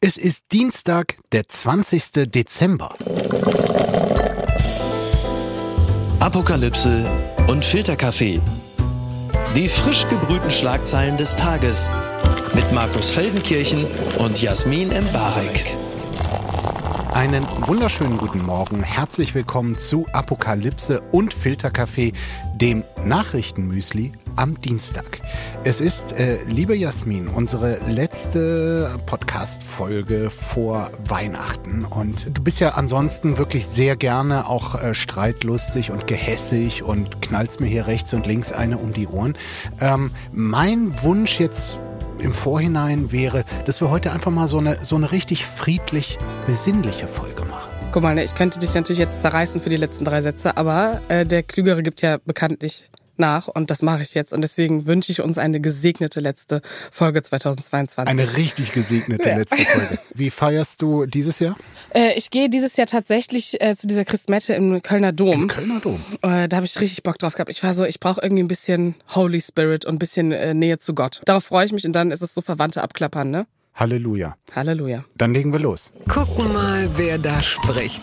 Es ist Dienstag, der 20. Dezember. Apokalypse und Filterkaffee. Die frisch gebrühten Schlagzeilen des Tages mit Markus Feldenkirchen und Jasmin Embarek. Einen wunderschönen guten Morgen. Herzlich willkommen zu Apokalypse und Filterkaffee, dem Nachrichtenmüsli am Dienstag. Es ist, äh, liebe Jasmin, unsere letzte Podcast-Folge vor Weihnachten. Und du bist ja ansonsten wirklich sehr gerne auch äh, streitlustig und gehässig und knallst mir hier rechts und links eine um die Ohren. Ähm, mein Wunsch jetzt im Vorhinein wäre, dass wir heute einfach mal so eine, so eine richtig friedlich besinnliche Folge machen. Guck mal, ne, ich könnte dich natürlich jetzt zerreißen für die letzten drei Sätze, aber äh, der Klügere gibt ja bekanntlich nach und das mache ich jetzt und deswegen wünsche ich uns eine gesegnete letzte Folge 2022. Eine richtig gesegnete Ja. letzte Folge. Wie feierst du dieses Jahr? Äh, ich gehe dieses Jahr tatsächlich äh, zu dieser Christmette im Kölner Dom. Im Kölner Dom. Äh, da habe ich richtig Bock drauf gehabt. Ich war so, ich brauche irgendwie ein bisschen Holy Spirit und ein bisschen äh, Nähe zu Gott. Darauf freue ich mich und dann ist es so Verwandte abklappern, ne? Halleluja. Halleluja. Dann legen wir los. Gucken mal, wer da spricht.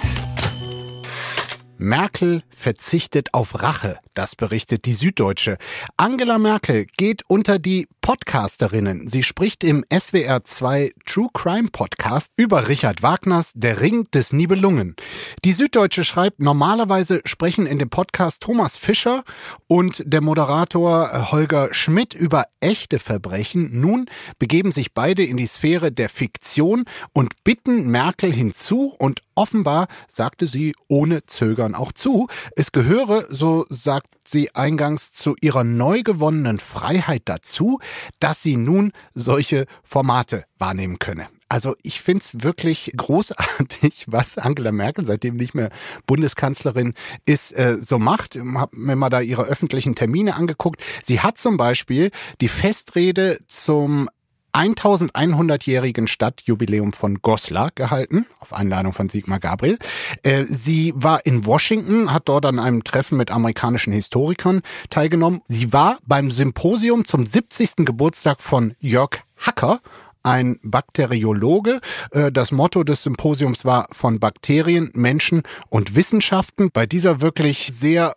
Merkel verzichtet auf Rache, das berichtet die Süddeutsche. Angela Merkel geht unter die Podcasterinnen. Sie spricht im SWR 2 True Crime Podcast über Richard Wagners Der Ring des Nibelungen. Die Süddeutsche schreibt, normalerweise sprechen in dem Podcast Thomas Fischer und der Moderator Holger Schmidt über echte Verbrechen. Nun begeben sich beide in die Sphäre der Fiktion und bitten Merkel hinzu und offenbar sagte sie ohne Zögern auch zu. Es gehöre, so sagt sie eingangs, zu ihrer neu gewonnenen Freiheit dazu, dass sie nun solche Formate wahrnehmen könne. Also ich find's wirklich großartig, was Angela Merkel, seitdem nicht mehr Bundeskanzlerin ist, äh, so macht. Hab mir mal da ihre öffentlichen Termine angeguckt. Sie hat zum Beispiel die Festrede zum 1100-jährigen Stadtjubiläum von Goslar gehalten, auf Einladung von Sigmar Gabriel. Äh, Sie war in Washington, hat dort an einem Treffen mit amerikanischen Historikern teilgenommen. Sie war beim Symposium zum 70. Geburtstag von Jörg Hacker, ein Bakteriologe. Äh, Das Motto des Symposiums war von Bakterien, Menschen und Wissenschaften. Bei dieser wirklich sehr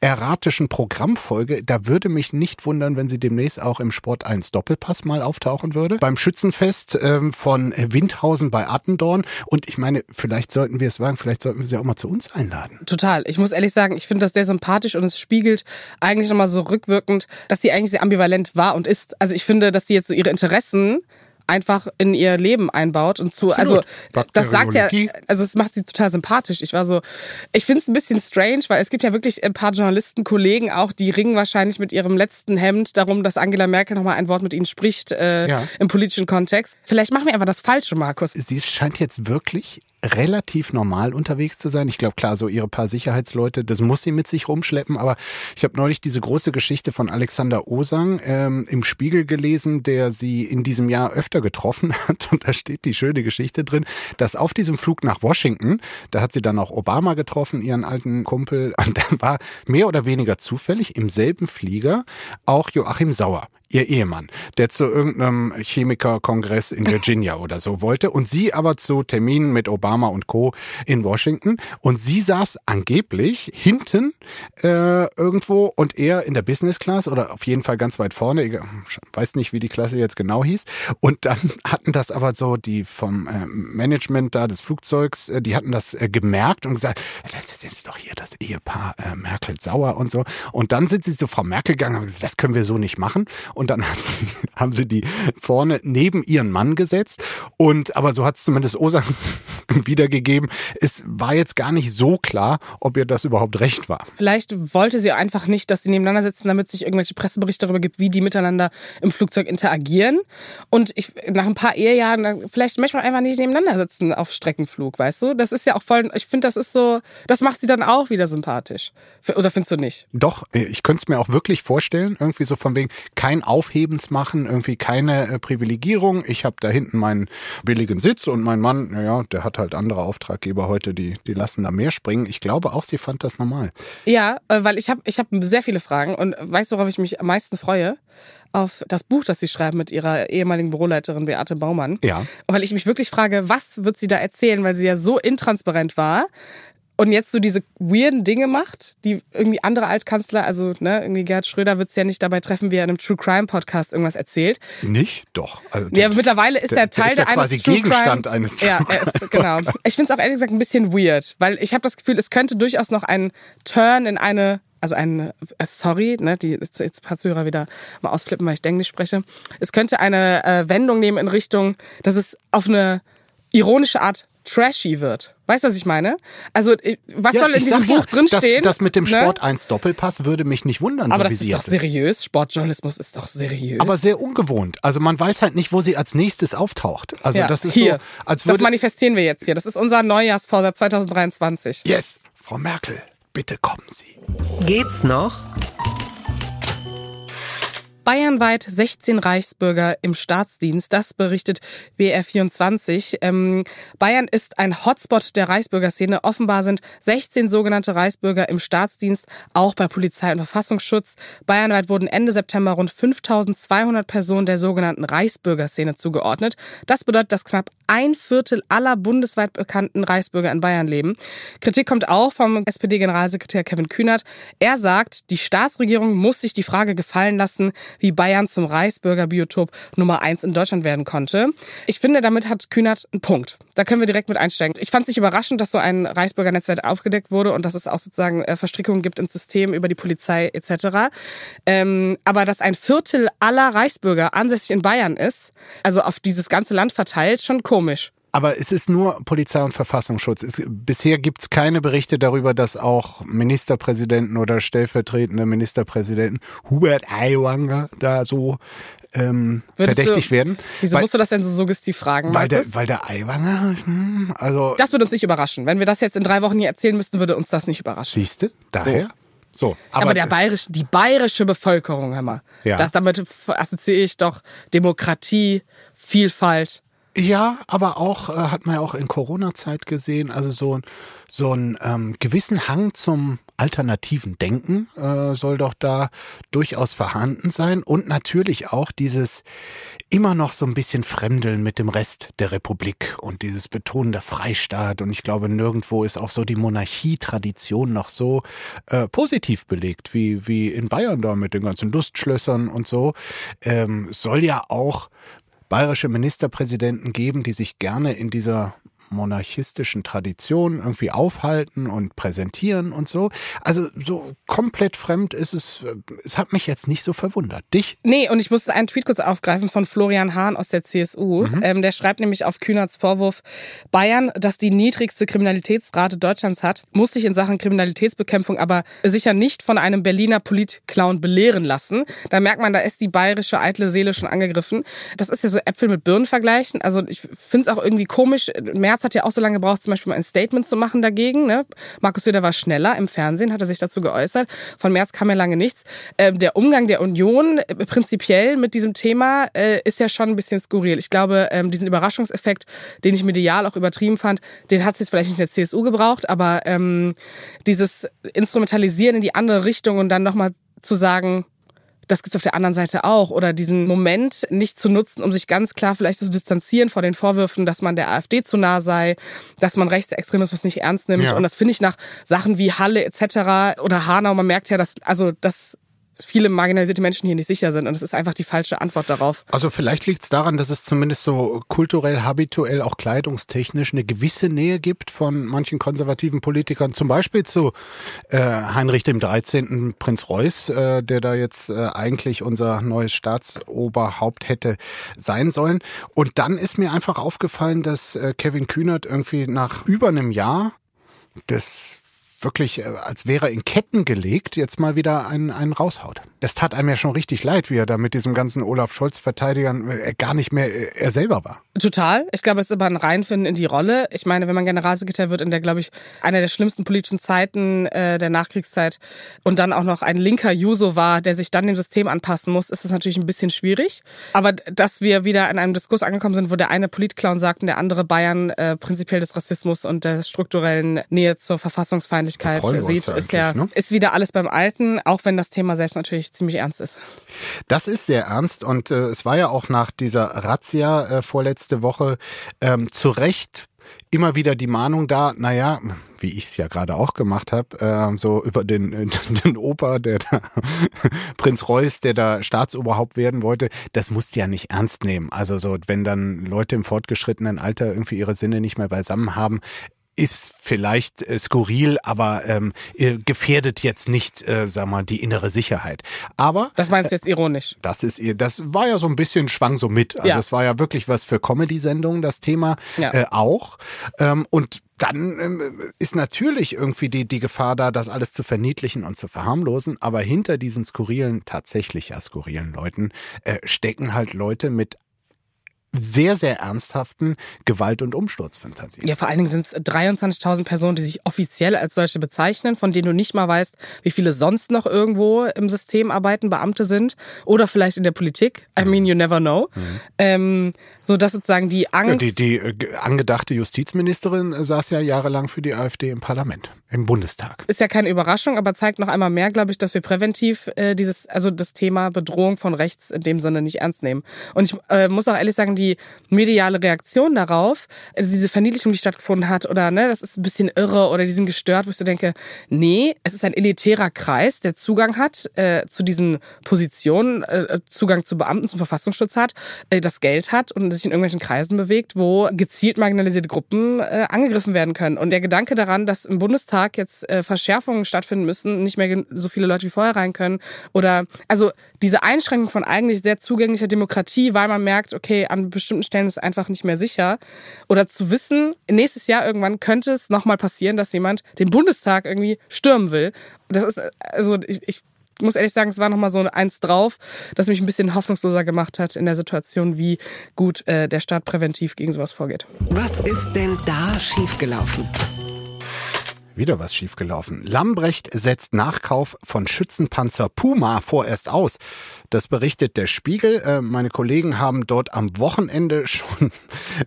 erratischen Programmfolge, da würde mich nicht wundern, wenn sie demnächst auch im Sport 1 Doppelpass mal auftauchen würde. Beim Schützenfest ähm, von Windhausen bei Attendorn. Und ich meine, vielleicht sollten wir es wagen, vielleicht sollten wir sie auch mal zu uns einladen. Total. Ich muss ehrlich sagen, ich finde das sehr sympathisch und es spiegelt eigentlich nochmal so rückwirkend, dass sie eigentlich sehr ambivalent war und ist. Also ich finde, dass sie jetzt so ihre Interessen einfach in ihr Leben einbaut und zu, also das sagt ja, also es macht sie total sympathisch. Ich war so, ich finde es ein bisschen strange, weil es gibt ja wirklich ein paar Journalisten, Kollegen auch, die ringen wahrscheinlich mit ihrem letzten Hemd darum, dass Angela Merkel nochmal ein Wort mit ihnen spricht äh, Ja. im politischen Kontext. Vielleicht machen wir einfach das Falsche, Markus. Sie scheint jetzt wirklich relativ normal unterwegs zu sein. Ich glaube, klar, so ihre paar Sicherheitsleute, das muss sie mit sich rumschleppen. Aber ich habe neulich diese große Geschichte von Alexander Osang ähm, im Spiegel gelesen, der sie in diesem Jahr öfter getroffen hat. Und da steht die schöne Geschichte drin, dass auf diesem Flug nach Washington, da hat sie dann auch Obama getroffen, ihren alten Kumpel. Und dann war mehr oder weniger zufällig im selben Flieger auch Joachim Sauer ihr Ehemann, der zu irgendeinem Chemikerkongress in Virginia oder so wollte und sie aber zu Terminen mit Obama und Co. in Washington. Und sie saß angeblich hinten äh, irgendwo und er in der Business Class oder auf jeden Fall ganz weit vorne, ich weiß nicht, wie die Klasse jetzt genau hieß. Und dann hatten das aber so die vom äh, Management da des Flugzeugs, äh, die hatten das äh, gemerkt und gesagt, das ist doch hier das Ehepaar äh, Merkel-Sauer und so. Und dann sind sie zu Frau Merkel gegangen und gesagt, das können wir so nicht machen und dann sie, haben sie die vorne neben ihren Mann gesetzt. Und aber so hat es zumindest Osang wiedergegeben. Es war jetzt gar nicht so klar, ob ihr das überhaupt recht war. Vielleicht wollte sie einfach nicht, dass sie nebeneinander sitzen, damit sich irgendwelche Presseberichte darüber gibt, wie die miteinander im Flugzeug interagieren. Und ich, nach ein paar Ehejahren, vielleicht möchte man einfach nicht nebeneinander sitzen auf Streckenflug, weißt du? Das ist ja auch voll, ich finde, das ist so, das macht sie dann auch wieder sympathisch. Oder findest du nicht? Doch, äh, ich könnte es mir auch wirklich vorstellen, irgendwie so von wegen kein Aufhebens machen, irgendwie keine äh, Privilegierung. Ich habe da hinten meinen billigen Sitz und mein Mann, naja, der hat halt andere Auftraggeber heute, die, die lassen da mehr springen. Ich glaube auch, sie fand das normal. Ja, äh, weil ich habe ich hab sehr viele Fragen und weißt du, worauf ich mich am meisten freue? Auf das Buch, das sie schreibt mit ihrer ehemaligen Büroleiterin Beate Baumann. Ja. Weil ich mich wirklich frage, was wird sie da erzählen, weil sie ja so intransparent war und jetzt so diese weirden Dinge macht, die irgendwie andere Altkanzler, also ne, irgendwie Gerhard Schröder wird es ja nicht dabei treffen, wie er in einem True Crime Podcast irgendwas erzählt. Nicht? Doch. Also ja, mittlerweile ist der, er Teil der ist ja eines quasi True Gegenstand Crime. eines True Ja, er ist genau. Ich finde es auch ehrlich gesagt ein bisschen weird, weil ich habe das Gefühl, es könnte durchaus noch ein Turn in eine also ein, äh, sorry, ne, die jetzt ein paar Zuhörer wieder mal ausflippen, weil ich Englisch spreche. Es könnte eine äh, Wendung nehmen in Richtung, dass es auf eine ironische Art trashy wird. Weißt du, was ich meine? Also, äh, was Ja, soll in diesem sag ja, Buch drinstehen? Das, das mit dem ne? Sport 1 Doppelpass würde mich nicht wundern, Aber so das wie ist sie doch seriös. Sportjournalismus ist doch seriös. Aber sehr ungewohnt. Also man weiß halt nicht, wo sie als nächstes auftaucht. Also ja, das ist hier. so, als das würde... manifestieren wir jetzt hier. Das ist unser Neujahrsvorsatz 2023. yes, Frau Merkel, bitte kommen Sie. Geht's noch? Bayernweit 16 Reichsbürger im Staatsdienst, das berichtet BR24. Ähm, Bayern ist ein Hotspot der Reichsbürgerszene. Offenbar sind 16 sogenannte Reichsbürger im Staatsdienst, auch bei Polizei und Verfassungsschutz. Bayernweit wurden Ende September rund 5200 Personen der sogenannten Reichsbürgerszene zugeordnet. Das bedeutet, dass knapp ein Viertel aller bundesweit bekannten Reichsbürger in Bayern leben. Kritik kommt auch vom SPD-Generalsekretär Kevin Kühnert. Er sagt, die Staatsregierung muss sich die Frage gefallen lassen, wie Bayern zum Reichsbürgerbiotop Nummer eins in Deutschland werden konnte. Ich finde, damit hat Kühnert einen Punkt. Da können wir direkt mit einsteigen. Ich fand es nicht überraschend, dass so ein Reichsbürgernetzwerk aufgedeckt wurde und dass es auch sozusagen äh, Verstrickungen gibt ins System über die Polizei etc. Ähm, aber dass ein Viertel aller Reichsbürger ansässig in Bayern ist, also auf dieses ganze Land verteilt, schon komisch. Aber es ist nur Polizei und Verfassungsschutz. Es, bisher gibt es keine Berichte darüber, dass auch Ministerpräsidenten oder stellvertretende Ministerpräsidenten Hubert Aiwanger da so ähm, verdächtig du- werden. Wieso weil, musst du das denn so suggestiv fragen? weil, der, weil der Aiwanger, hm, also das würde uns nicht überraschen. Wenn wir das jetzt in drei Wochen hier erzählen müssten, würde uns das nicht überraschen. siehste, daher. So, Aber, der bayerische, die bayerische Bevölkerung, hör mal, Ja. das damit assoziiere ich doch Demokratie, Vielfalt. Ja, aber auch, äh, hat man ja auch in Corona-Zeit gesehen, also so, so ein ähm, gewissen Hang zum alternativen Denken äh, soll doch da durchaus vorhanden sein. Und natürlich auch dieses immer noch so ein bisschen Fremdeln mit dem Rest der Republik und dieses Betonen der Freistaat. Und ich glaube nirgendwo ist auch so die Monarchietradition noch so äh, positiv belegt wie wie in Bayern da mit den ganzen Lustschlössern und so. Ähm, soll ja auch bayerische Ministerpräsidenten geben, die sich gerne in dieser monarchistischen Tradition irgendwie aufhalten und präsentieren und so. Also so komplett fremd ist es. Es hat mich jetzt nicht so verwundert. Dich? Nee, und ich musste einen Tweet kurz aufgreifen von Florian Hahn aus der CSU. Ähm, der schreibt nämlich auf Kühnerts Vorwurf, Bayern, das die niedrigste Kriminalitätsrate Deutschlands hat, muss sich in Sachen Kriminalitätsbekämpfung aber sicher nicht von einem Berliner Politclown belehren lassen. Da merkt man, da ist die bayerische eitle Seele schon angegriffen. Das ist ja so Äpfel mit Birnen vergleichen. Also ich finde es auch irgendwie komisch. Merz hat ja auch so lange gebraucht, zum Beispiel mal ein Statement zu machen dagegen. Ne? Markus Söder war schneller im Fernsehen, hat er sich dazu geäußert. Von Merz kam ja lange nichts. Ähm, der Umgang der Union äh, prinzipiell mit diesem Thema äh, ist ja schon ein bisschen skurril. Ich glaube, ähm, diesen Überraschungseffekt, den ich medial auch übertrieben fand, den hat es jetzt vielleicht nicht in der CSU gebraucht, aber ähm, dieses Instrumentalisieren in die andere Richtung und dann nochmal zu sagen, das gibt's auf der anderen Seite auch. Oder diesen Moment nicht zu nutzen, um sich ganz klar vielleicht zu distanzieren vor den Vorwürfen, dass man der AfD zu nah sei, dass man Rechtsextremismus nicht ernst nimmt. Ja. Und das finde ich nach Sachen wie Halle etc. oder Hanau, man merkt ja, dass, also, dass viele marginalisierte Menschen hier nicht sicher sind. Und das ist einfach die falsche Antwort darauf. Also vielleicht liegt es daran, dass es zumindest so kulturell, habituell, auch kleidungstechnisch eine gewisse Nähe gibt von manchen konservativen Politikern, zum Beispiel zu äh, Heinrich dem 13., Prinz Reuß, äh, der da jetzt äh, eigentlich unser neues Staatsoberhaupt hätte sein sollen. Und dann ist mir einfach aufgefallen, dass äh, Kevin Kühnert irgendwie nach über einem Jahr das wirklich, äh, als wäre er in Ketten gelegt, jetzt mal wieder einen, einen raushaut. Das tat einem ja schon richtig leid, wie er da mit diesem ganzen Olaf Scholz-Verteidigern äh, gar nicht mehr äh, er selber war. Total. Ich glaube, es ist aber ein Reinfinden in die Rolle. Ich meine, wenn man Generalsekretär wird in der, glaube ich, einer der schlimmsten politischen Zeiten äh, der Nachkriegszeit und dann auch noch ein linker Juso war, der sich dann dem System anpassen muss, ist es natürlich ein bisschen schwierig. Aber dass wir wieder in einem Diskurs angekommen sind, wo der eine Politclown sagt und der andere Bayern äh, prinzipiell des Rassismus und der strukturellen Nähe zur Verfassungsfeindlichkeit sieht, ist ja ne? ist wieder alles beim Alten, auch wenn das Thema selbst natürlich ziemlich ernst ist. Das ist sehr ernst und äh, es war ja auch nach dieser Razzia äh, vorletzte Woche ähm, zu Recht immer wieder die Mahnung da, naja, wie ich es ja gerade auch gemacht habe, äh, so über den, den Opa, der da, Prinz Reuß, der da Staatsoberhaupt werden wollte, das musst du ja nicht ernst nehmen. Also so, wenn dann Leute im fortgeschrittenen Alter irgendwie ihre Sinne nicht mehr beisammen haben, ist vielleicht äh, skurril, aber ähm, äh, gefährdet jetzt nicht, äh, sag mal, die innere Sicherheit. Aber das meinst du jetzt ironisch? Das ist das war ja so ein bisschen schwang so mit. Also es war ja wirklich was für Comedy-Sendungen das Thema ja. äh, auch. Ähm, und dann ähm, ist natürlich irgendwie die, die Gefahr da, das alles zu verniedlichen und zu verharmlosen. Aber hinter diesen skurrilen, tatsächlich ja skurrilen Leuten äh, stecken halt Leute mit sehr, sehr ernsthaften Gewalt- und Umsturzfantasien. Ja, vor allen Dingen sind es 23.000 Personen, die sich offiziell als solche bezeichnen, von denen du nicht mal weißt, wie viele sonst noch irgendwo im System arbeiten, Beamte sind oder vielleicht in der Politik. I mean, you never know. Mhm. Ähm, so dass sozusagen die Angst. Ja, die, die äh, angedachte Justizministerin äh, saß ja jahrelang für die AfD im Parlament, im Bundestag. Ist ja keine Überraschung, aber zeigt noch einmal mehr, glaube ich, dass wir präventiv äh, dieses, also das Thema Bedrohung von rechts in dem Sinne nicht ernst nehmen. Und ich äh, muss auch ehrlich sagen, die mediale Reaktion darauf, also diese Verniedlichung, die stattgefunden hat, oder ne, das ist ein bisschen irre oder die sind gestört, wo ich so denke, nee, es ist ein elitärer Kreis, der Zugang hat äh, zu diesen Positionen, äh, Zugang zu Beamten, zum Verfassungsschutz hat, äh, das Geld hat und sich in irgendwelchen Kreisen bewegt, wo gezielt marginalisierte Gruppen äh, angegriffen werden können. Und der Gedanke daran, dass im Bundestag jetzt äh, Verschärfungen stattfinden müssen, nicht mehr so viele Leute wie vorher rein können oder also diese Einschränkung von eigentlich sehr zugänglicher Demokratie, weil man merkt, okay, an bestimmten Stellen ist es einfach nicht mehr sicher oder zu wissen, nächstes Jahr irgendwann könnte es nochmal passieren, dass jemand den Bundestag irgendwie stürmen will. Das ist also ich, ich ich muss ehrlich sagen, es war nochmal so eins drauf, das mich ein bisschen hoffnungsloser gemacht hat in der Situation, wie gut äh, der Staat präventiv gegen sowas vorgeht. Was ist denn da schiefgelaufen? Wieder was schiefgelaufen. Lambrecht setzt Nachkauf von Schützenpanzer Puma vorerst aus. Das berichtet der Spiegel. Äh, meine Kollegen haben dort am Wochenende schon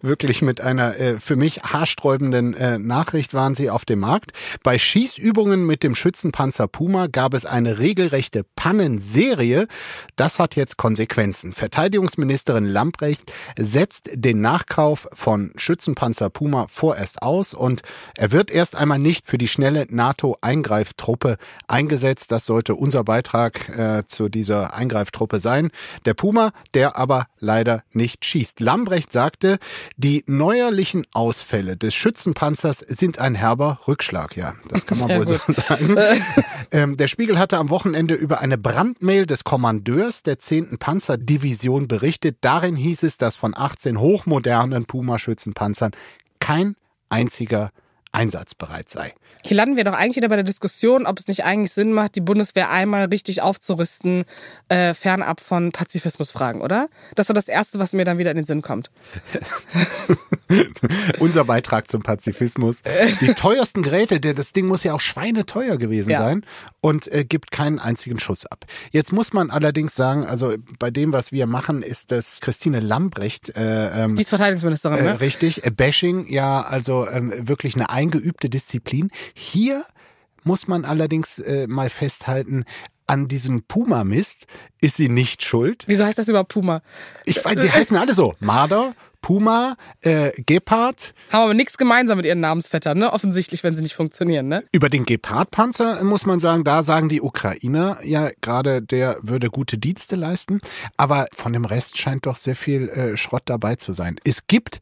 wirklich mit einer äh, für mich haarsträubenden äh, Nachricht waren sie auf dem Markt. Bei Schießübungen mit dem Schützenpanzer Puma gab es eine regelrechte Pannenserie. Das hat jetzt Konsequenzen. Verteidigungsministerin Lambrecht setzt den Nachkauf von Schützenpanzer Puma vorerst aus und er wird erst einmal nicht für die schnelle NATO-Eingreiftruppe eingesetzt. Das sollte unser Beitrag äh, zu dieser Eingreiftruppe sein. Der Puma, der aber leider nicht schießt. Lambrecht sagte, die neuerlichen Ausfälle des Schützenpanzers sind ein herber Rückschlag. Ja, das kann man ja, wohl gut. so sagen. ähm, der Spiegel hatte am Wochenende über eine Brandmail des Kommandeurs der 10. Panzerdivision berichtet. Darin hieß es, dass von 18 hochmodernen Puma-Schützenpanzern kein einziger einsatzbereit sei. Hier landen wir doch eigentlich wieder bei der Diskussion, ob es nicht eigentlich Sinn macht, die Bundeswehr einmal richtig aufzurüsten, äh, fernab von Pazifismusfragen, oder? Das war das Erste, was mir dann wieder in den Sinn kommt. Unser Beitrag zum Pazifismus. Die teuersten Geräte, das Ding muss ja auch schweineteuer gewesen ja. sein und äh, gibt keinen einzigen Schuss ab. Jetzt muss man allerdings sagen, also bei dem, was wir machen, ist das Christine Lambrecht. Äh, ähm, Die ist Verteidigungsministerin, äh, ne? Richtig. Äh, Bashing, ja, also ähm, wirklich eine eingeübte Disziplin. Hier muss man allerdings äh, mal festhalten, an diesem Puma-Mist ist sie nicht schuld. Wieso heißt das überhaupt Puma? Ich weiß, die heißen alle so. Marder, Puma, äh, Gepard. Haben aber nichts gemeinsam mit ihren Namensvettern, ne? Offensichtlich, wenn sie nicht funktionieren, ne? Über den Gepard-Panzer muss man sagen, da sagen die Ukrainer ja gerade, der würde gute Dienste leisten. Aber von dem Rest scheint doch sehr viel äh, Schrott dabei zu sein. Es gibt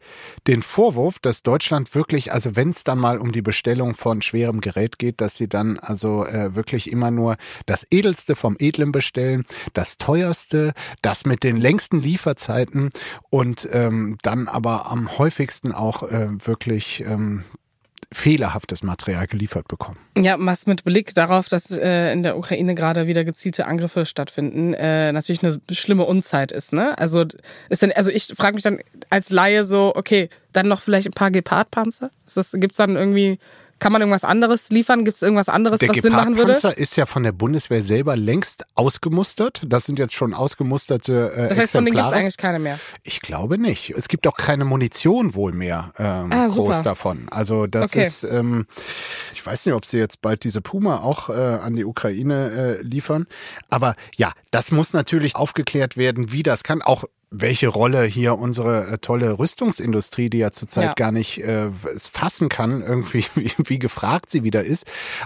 den Vorwurf, dass Deutschland wirklich, also wenn es dann mal um die Bestellung von schwerem Gerät geht, dass sie dann also äh, wirklich immer nur das Edelste vom Edlen bestellen, das teuerste, das mit den längsten Lieferzeiten und ähm, dann aber am häufigsten auch äh, wirklich ähm, fehlerhaftes Material geliefert bekommen. Ja, was mit Blick darauf, dass äh, in der Ukraine gerade wieder gezielte Angriffe stattfinden, äh, natürlich eine schlimme Unzeit ist. Ne? Also ist denn, also ich frage mich dann als Laie so, okay, dann noch vielleicht ein paar Gepard-Panzer? Gibt es dann irgendwie kann man irgendwas anderes liefern? Gibt es irgendwas anderes, der was Sinn machen würde? Der Panzer ist ja von der Bundeswehr selber längst ausgemustert. Das sind jetzt schon ausgemusterte äh, Das heißt, von denen gibt es eigentlich keine mehr? Ich glaube nicht. Es gibt auch keine Munition wohl mehr ähm, ah, groß davon. Also das okay. ist, ähm, ich weiß nicht, ob sie jetzt bald diese Puma auch äh, an die Ukraine äh, liefern. Aber ja, das muss natürlich aufgeklärt werden, wie das kann. Auch welche Rolle hier unsere äh, tolle Rüstungsindustrie, die ja zurzeit ja. gar nicht äh, es fassen kann, irgendwie wie, wie, gefragt sie wieder ist.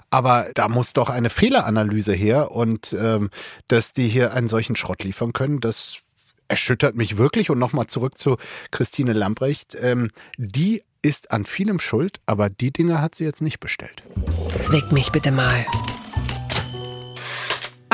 Aber da muss doch eine Fehleranalyse her und ähm, dass die hier einen solchen Schrott liefern können, das erschüttert mich wirklich. Und nochmal zurück zu Christine Lambrecht. Ähm, die ist an vielem schuld, aber die Dinge hat sie jetzt nicht bestellt. Zwick mich bitte mal.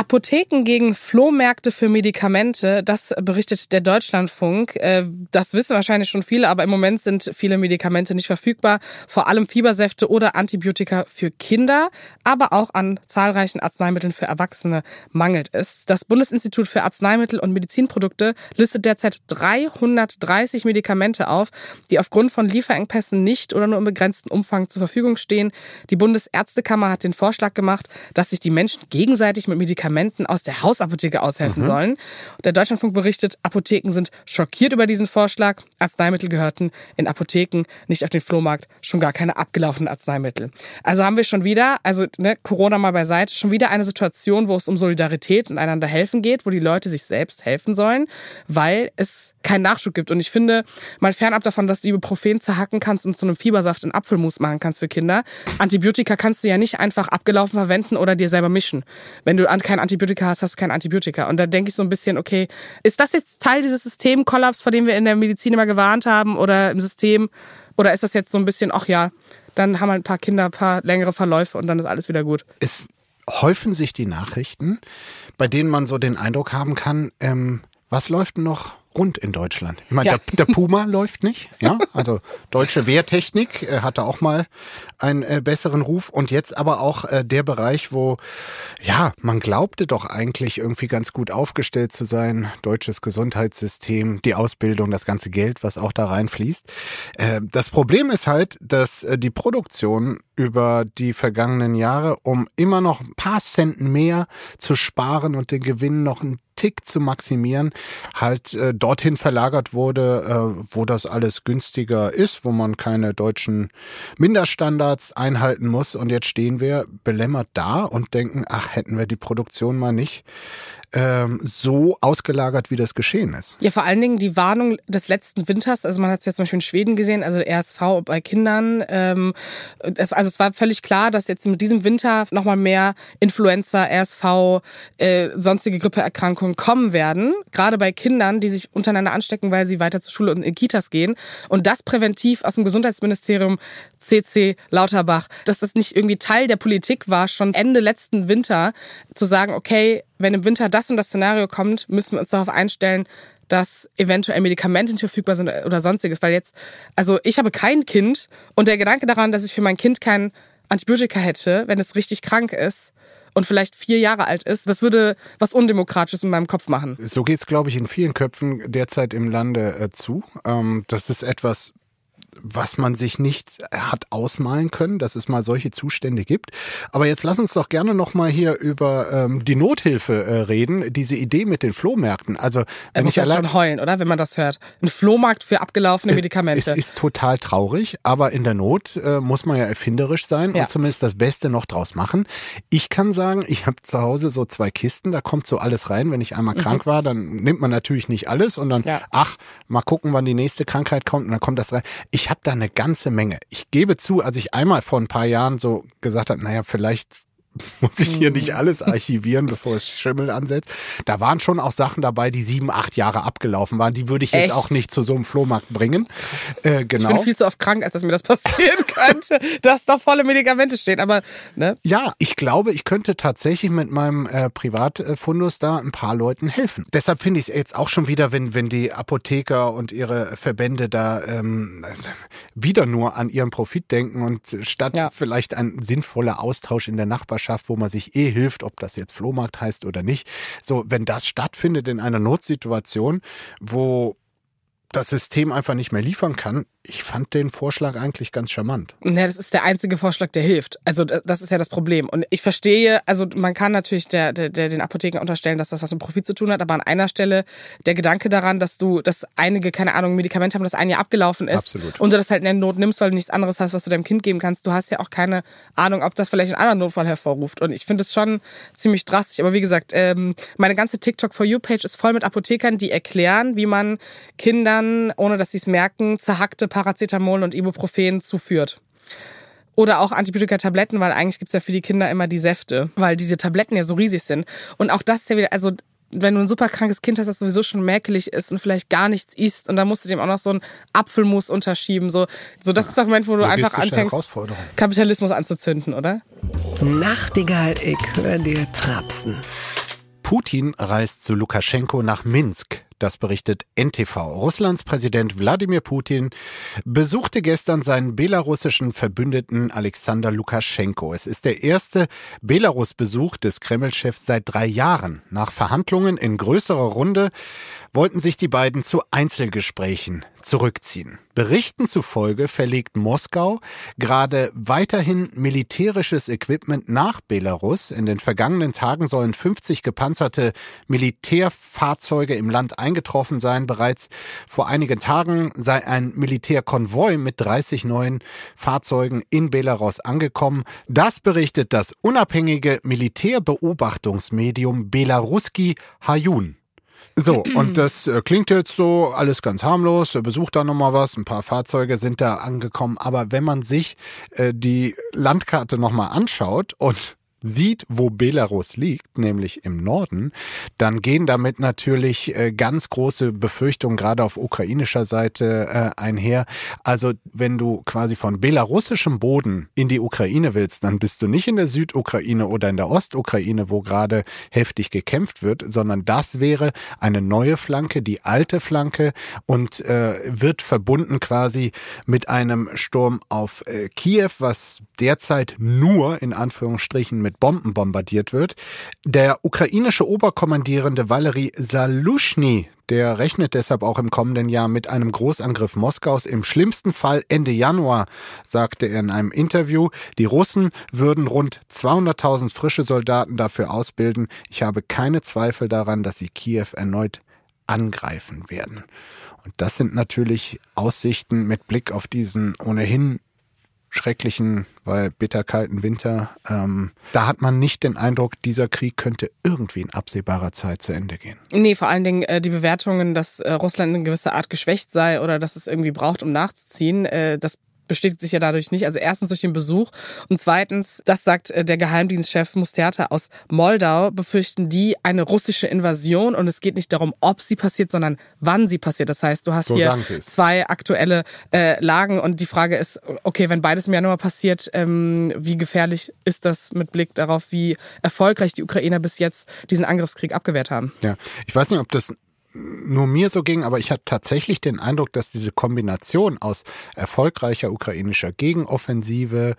Apotheken gegen Flohmärkte für Medikamente, das berichtet der Deutschlandfunk. Äh, das wissen wahrscheinlich schon viele, aber im Moment sind viele Medikamente nicht verfügbar, vor allem Fiebersäfte oder Antibiotika für Kinder, aber auch an zahlreichen Arzneimitteln für Erwachsene mangelt es. Das Bundesinstitut für Arzneimittel und Medizinprodukte listet derzeit 330 Medikamente auf, die aufgrund von Lieferengpässen nicht oder nur im begrenzten Umfang zur Verfügung stehen. Die Bundesärztekammer hat den Vorschlag gemacht, dass sich die Menschen gegenseitig mit Medikamenten Medikamenten aus der Hausapotheke aushelfen mhm. sollen. Der Deutschlandfunk berichtet, Apotheken sind schockiert über diesen Vorschlag. Arzneimittel gehörten in Apotheken, nicht auf den Flohmarkt, schon gar keine abgelaufenen Arzneimittel. Also haben wir schon wieder, also ne, Corona mal beiseite, schon wieder eine Situation, wo es um Solidarität und einander helfen geht, wo die Leute sich selbst helfen sollen, weil es keinen Nachschub gibt. Und ich finde, mal fernab davon, dass du Ibuprofen zerhacken kannst und zu einem Fiebersaft in Apfelmus machen kannst für Kinder, Antibiotika kannst du ja nicht einfach abgelaufen verwenden oder dir selber mischen. Wenn du kein Antibiotika hast, hast du kein Antibiotika. Und da denke ich so ein bisschen, okay, ist das jetzt Teil dieses Systemkollaps, vor dem wir in der Medizin immer gewarnt haben oder im System? Oder ist das jetzt so ein bisschen, ach ja, dann haben halt ein paar Kinder ein paar längere Verläufe und dann ist alles wieder gut? Es häufen sich die Nachrichten, bei denen man so den Eindruck haben kann, ähm, was läuft noch rund in Deutschland. Ich meine, ja. der, der, Puma läuft nicht. Ja, also deutsche Wehrtechnik äh, hatte auch mal einen äh, besseren Ruf und jetzt aber auch äh, der Bereich, wo ja man glaubte doch eigentlich irgendwie ganz gut aufgestellt zu sein. Deutsches Gesundheitssystem, die Ausbildung, das ganze Geld, was auch da reinfließt. Äh, das Problem ist halt, dass äh, die Produktion über die vergangenen Jahre, um immer noch ein paar Cent mehr zu sparen und den Gewinn noch ein Tick zu maximieren, halt äh, dorthin verlagert wurde, äh, wo das alles günstiger ist, wo man keine deutschen Minderstandards einhalten muss. Und jetzt stehen wir belämmert da und denken, ach, hätten wir die Produktion mal nicht ähm, so ausgelagert, wie das geschehen ist. Ja, vor allen Dingen die Warnung des letzten Winters. Also man hat es ja zum Beispiel in Schweden gesehen, also RSV bei Kindern. Ähm, es, also es war völlig klar, dass jetzt mit diesem Winter nochmal mehr Influenza, RSV, äh, sonstige Grippeerkrankungen kommen werden. Gerade bei Kindern, die sich untereinander anstecken, weil sie weiter zur Schule und in Kitas gehen. Und das präventiv aus dem Gesundheitsministerium CC Lauterbach, dass das nicht irgendwie Teil der Politik war, schon Ende letzten Winter zu sagen, okay, wenn im Winter das und das Szenario kommt, müssen wir uns darauf einstellen, dass eventuell Medikamente nicht verfügbar sind oder sonstiges. Weil jetzt, also ich habe kein Kind und der Gedanke daran, dass ich für mein Kind kein Antibiotika hätte, wenn es richtig krank ist, und vielleicht vier Jahre alt ist, das würde was Undemokratisches in meinem Kopf machen. So geht's, glaube ich, in vielen Köpfen derzeit im Lande äh, zu. Ähm, das ist etwas, was man sich nicht hat ausmalen können, dass es mal solche Zustände gibt. Aber jetzt lass uns doch gerne noch mal hier über ähm, die Nothilfe äh, reden, diese Idee mit den Flohmärkten. Also wenn muss ich allein schon heulen, oder? Wenn man das hört. Ein Flohmarkt für abgelaufene Medikamente. Es ist total traurig, aber in der Not äh, muss man ja erfinderisch sein ja. und zumindest das Beste noch draus machen. Ich kann sagen, ich habe zu Hause so zwei Kisten, da kommt so alles rein. Wenn ich einmal mhm. krank war, dann nimmt man natürlich nicht alles und dann, ja. ach, mal gucken, wann die nächste Krankheit kommt und dann kommt das rein. Ich ich habe da eine ganze Menge. Ich gebe zu, als ich einmal vor ein paar Jahren so gesagt habe, naja, vielleicht muss ich hier nicht alles archivieren, bevor es Schimmel ansetzt. Da waren schon auch Sachen dabei, die sieben, acht Jahre abgelaufen waren. Die würde ich jetzt Echt? auch nicht zu so einem Flohmarkt bringen. Äh, genau. Ich bin viel zu oft krank, als dass mir das passieren könnte, dass da volle Medikamente stehen. Aber, ne? Ja, ich glaube, ich könnte tatsächlich mit meinem äh, Privatfundus da ein paar Leuten helfen. Deshalb finde ich es jetzt auch schon wieder, wenn, wenn die Apotheker und ihre Verbände da ähm, wieder nur an ihren Profit denken und statt Ja. vielleicht ein sinnvoller Austausch in der Nachbarschaft, wo man sich eh hilft, ob das jetzt Flohmarkt heißt oder nicht. So, wenn das stattfindet in einer Notsituation, wo das System einfach nicht mehr liefern kann, ich fand den Vorschlag eigentlich ganz charmant. Ja, das ist der einzige Vorschlag, der hilft. Also da- das ist ja das Problem. Und ich verstehe, also man kann natürlich der, der, der den Apotheken unterstellen, dass das was mit Profit zu tun hat, aber an einer Stelle der Gedanke daran, dass du, dass einige, keine Ahnung, Medikamente haben, das ein Jahr abgelaufen ist Absolut. und du das halt in der Not nimmst, weil du nichts anderes hast, was du deinem Kind geben kannst. Du hast ja auch keine Ahnung, ob das vielleicht einen anderen Notfall hervorruft. Und ich finde es schon ziemlich drastisch. Aber wie gesagt, ähm, meine ganze TikTok for You Page ist voll mit Apothekern, die erklären, wie man Kindern, ohne dass sie es merken, zerhackte Paracetamol und Ibuprofen zuführt. Oder auch Antibiotika-Tabletten, weil eigentlich gibt's ja für die Kinder immer die Säfte, weil diese Tabletten ja so riesig sind. Und auch das ist ja wieder, also wenn du ein super krankes Kind hast, das sowieso schon mäkelig ist und vielleicht gar nichts isst und dann musst du dem auch noch so ein Apfelmus unterschieben. So, so das ist doch ein Moment, wo du einfach anfängst. Kapitalismus anzuzünden, oder? Nachtigall, ich hör dir trapsen. Putin reist zu Lukaschenko nach Minsk. Das berichtet NTV. Russlands Präsident Wladimir Putin besuchte gestern seinen belarussischen Verbündeten Alexander Lukaschenko. Es ist der erste Belarus-Besuch des Kreml-Chefs seit drei Jahren. Nach Verhandlungen in größerer Runde wollten sich die beiden zu Einzelgesprächen zurückziehen. Berichten zufolge verlegt Moskau gerade weiterhin militärisches Equipment nach Belarus. In den vergangenen Tagen sollen 50 gepanzerte Militärfahrzeuge im Land eingetroffen sein. Bereits vor einigen Tagen sei ein Militärkonvoi mit 30 neuen Fahrzeugen in Belarus angekommen. Das berichtet das unabhängige Militärbeobachtungsmedium Belaruski Hayun. So, und das äh, klingt jetzt so alles ganz harmlos. Er besucht da nochmal was, ein paar Fahrzeuge sind da angekommen. Aber wenn man sich äh, die Landkarte nochmal anschaut und sieht, wo Belarus liegt, nämlich im Norden, dann gehen damit natürlich äh, ganz große Befürchtungen gerade auf ukrainischer Seite äh, einher. Also wenn du quasi von belarussischem Boden in die Ukraine willst, dann bist du nicht in der Südukraine oder in der Ostukraine, wo gerade heftig gekämpft wird, sondern das wäre eine neue Flanke, die alte Flanke und äh, wird verbunden quasi mit einem Sturm auf Kiew, was derzeit nur in Anführungsstrichen mit Bomben bombardiert wird. Der ukrainische Oberkommandierende Valery Salushny, der rechnet deshalb auch im kommenden Jahr mit einem Großangriff Moskaus. Im schlimmsten Fall Ende Januar, sagte er in einem Interview. Die Russen würden rund 200.000 frische Soldaten dafür ausbilden. Ich habe keine Zweifel daran, dass sie Kiew erneut angreifen werden. Und das sind natürlich Aussichten mit Blick auf diesen ohnehin schrecklichen, weil bitterkalten Winter. Ähm, da hat man nicht den Eindruck, dieser Krieg könnte irgendwie in absehbarer Zeit zu Ende gehen. Nee, vor allen Dingen äh, die Bewertungen, dass äh, Russland in gewisser Art geschwächt sei oder dass es irgendwie braucht, um nachzuziehen, äh, das bestätigt sich ja dadurch nicht. Also erstens durch den Besuch und zweitens, das sagt äh, der Geheimdienstchef Musterta aus Moldau, befürchten die eine russische Invasion und es geht nicht darum, ob sie passiert, sondern wann sie passiert. Das heißt, du hast So hier zwei aktuelle äh, Lagen und die Frage ist, okay, wenn beides im Januar passiert, ähm, wie gefährlich ist das mit Blick darauf, wie erfolgreich die Ukrainer bis jetzt diesen Angriffskrieg abgewehrt haben? Ja, ich weiß nicht, ob das nur mir so ging, aber ich hatte tatsächlich den Eindruck, dass diese Kombination aus erfolgreicher ukrainischer Gegenoffensive,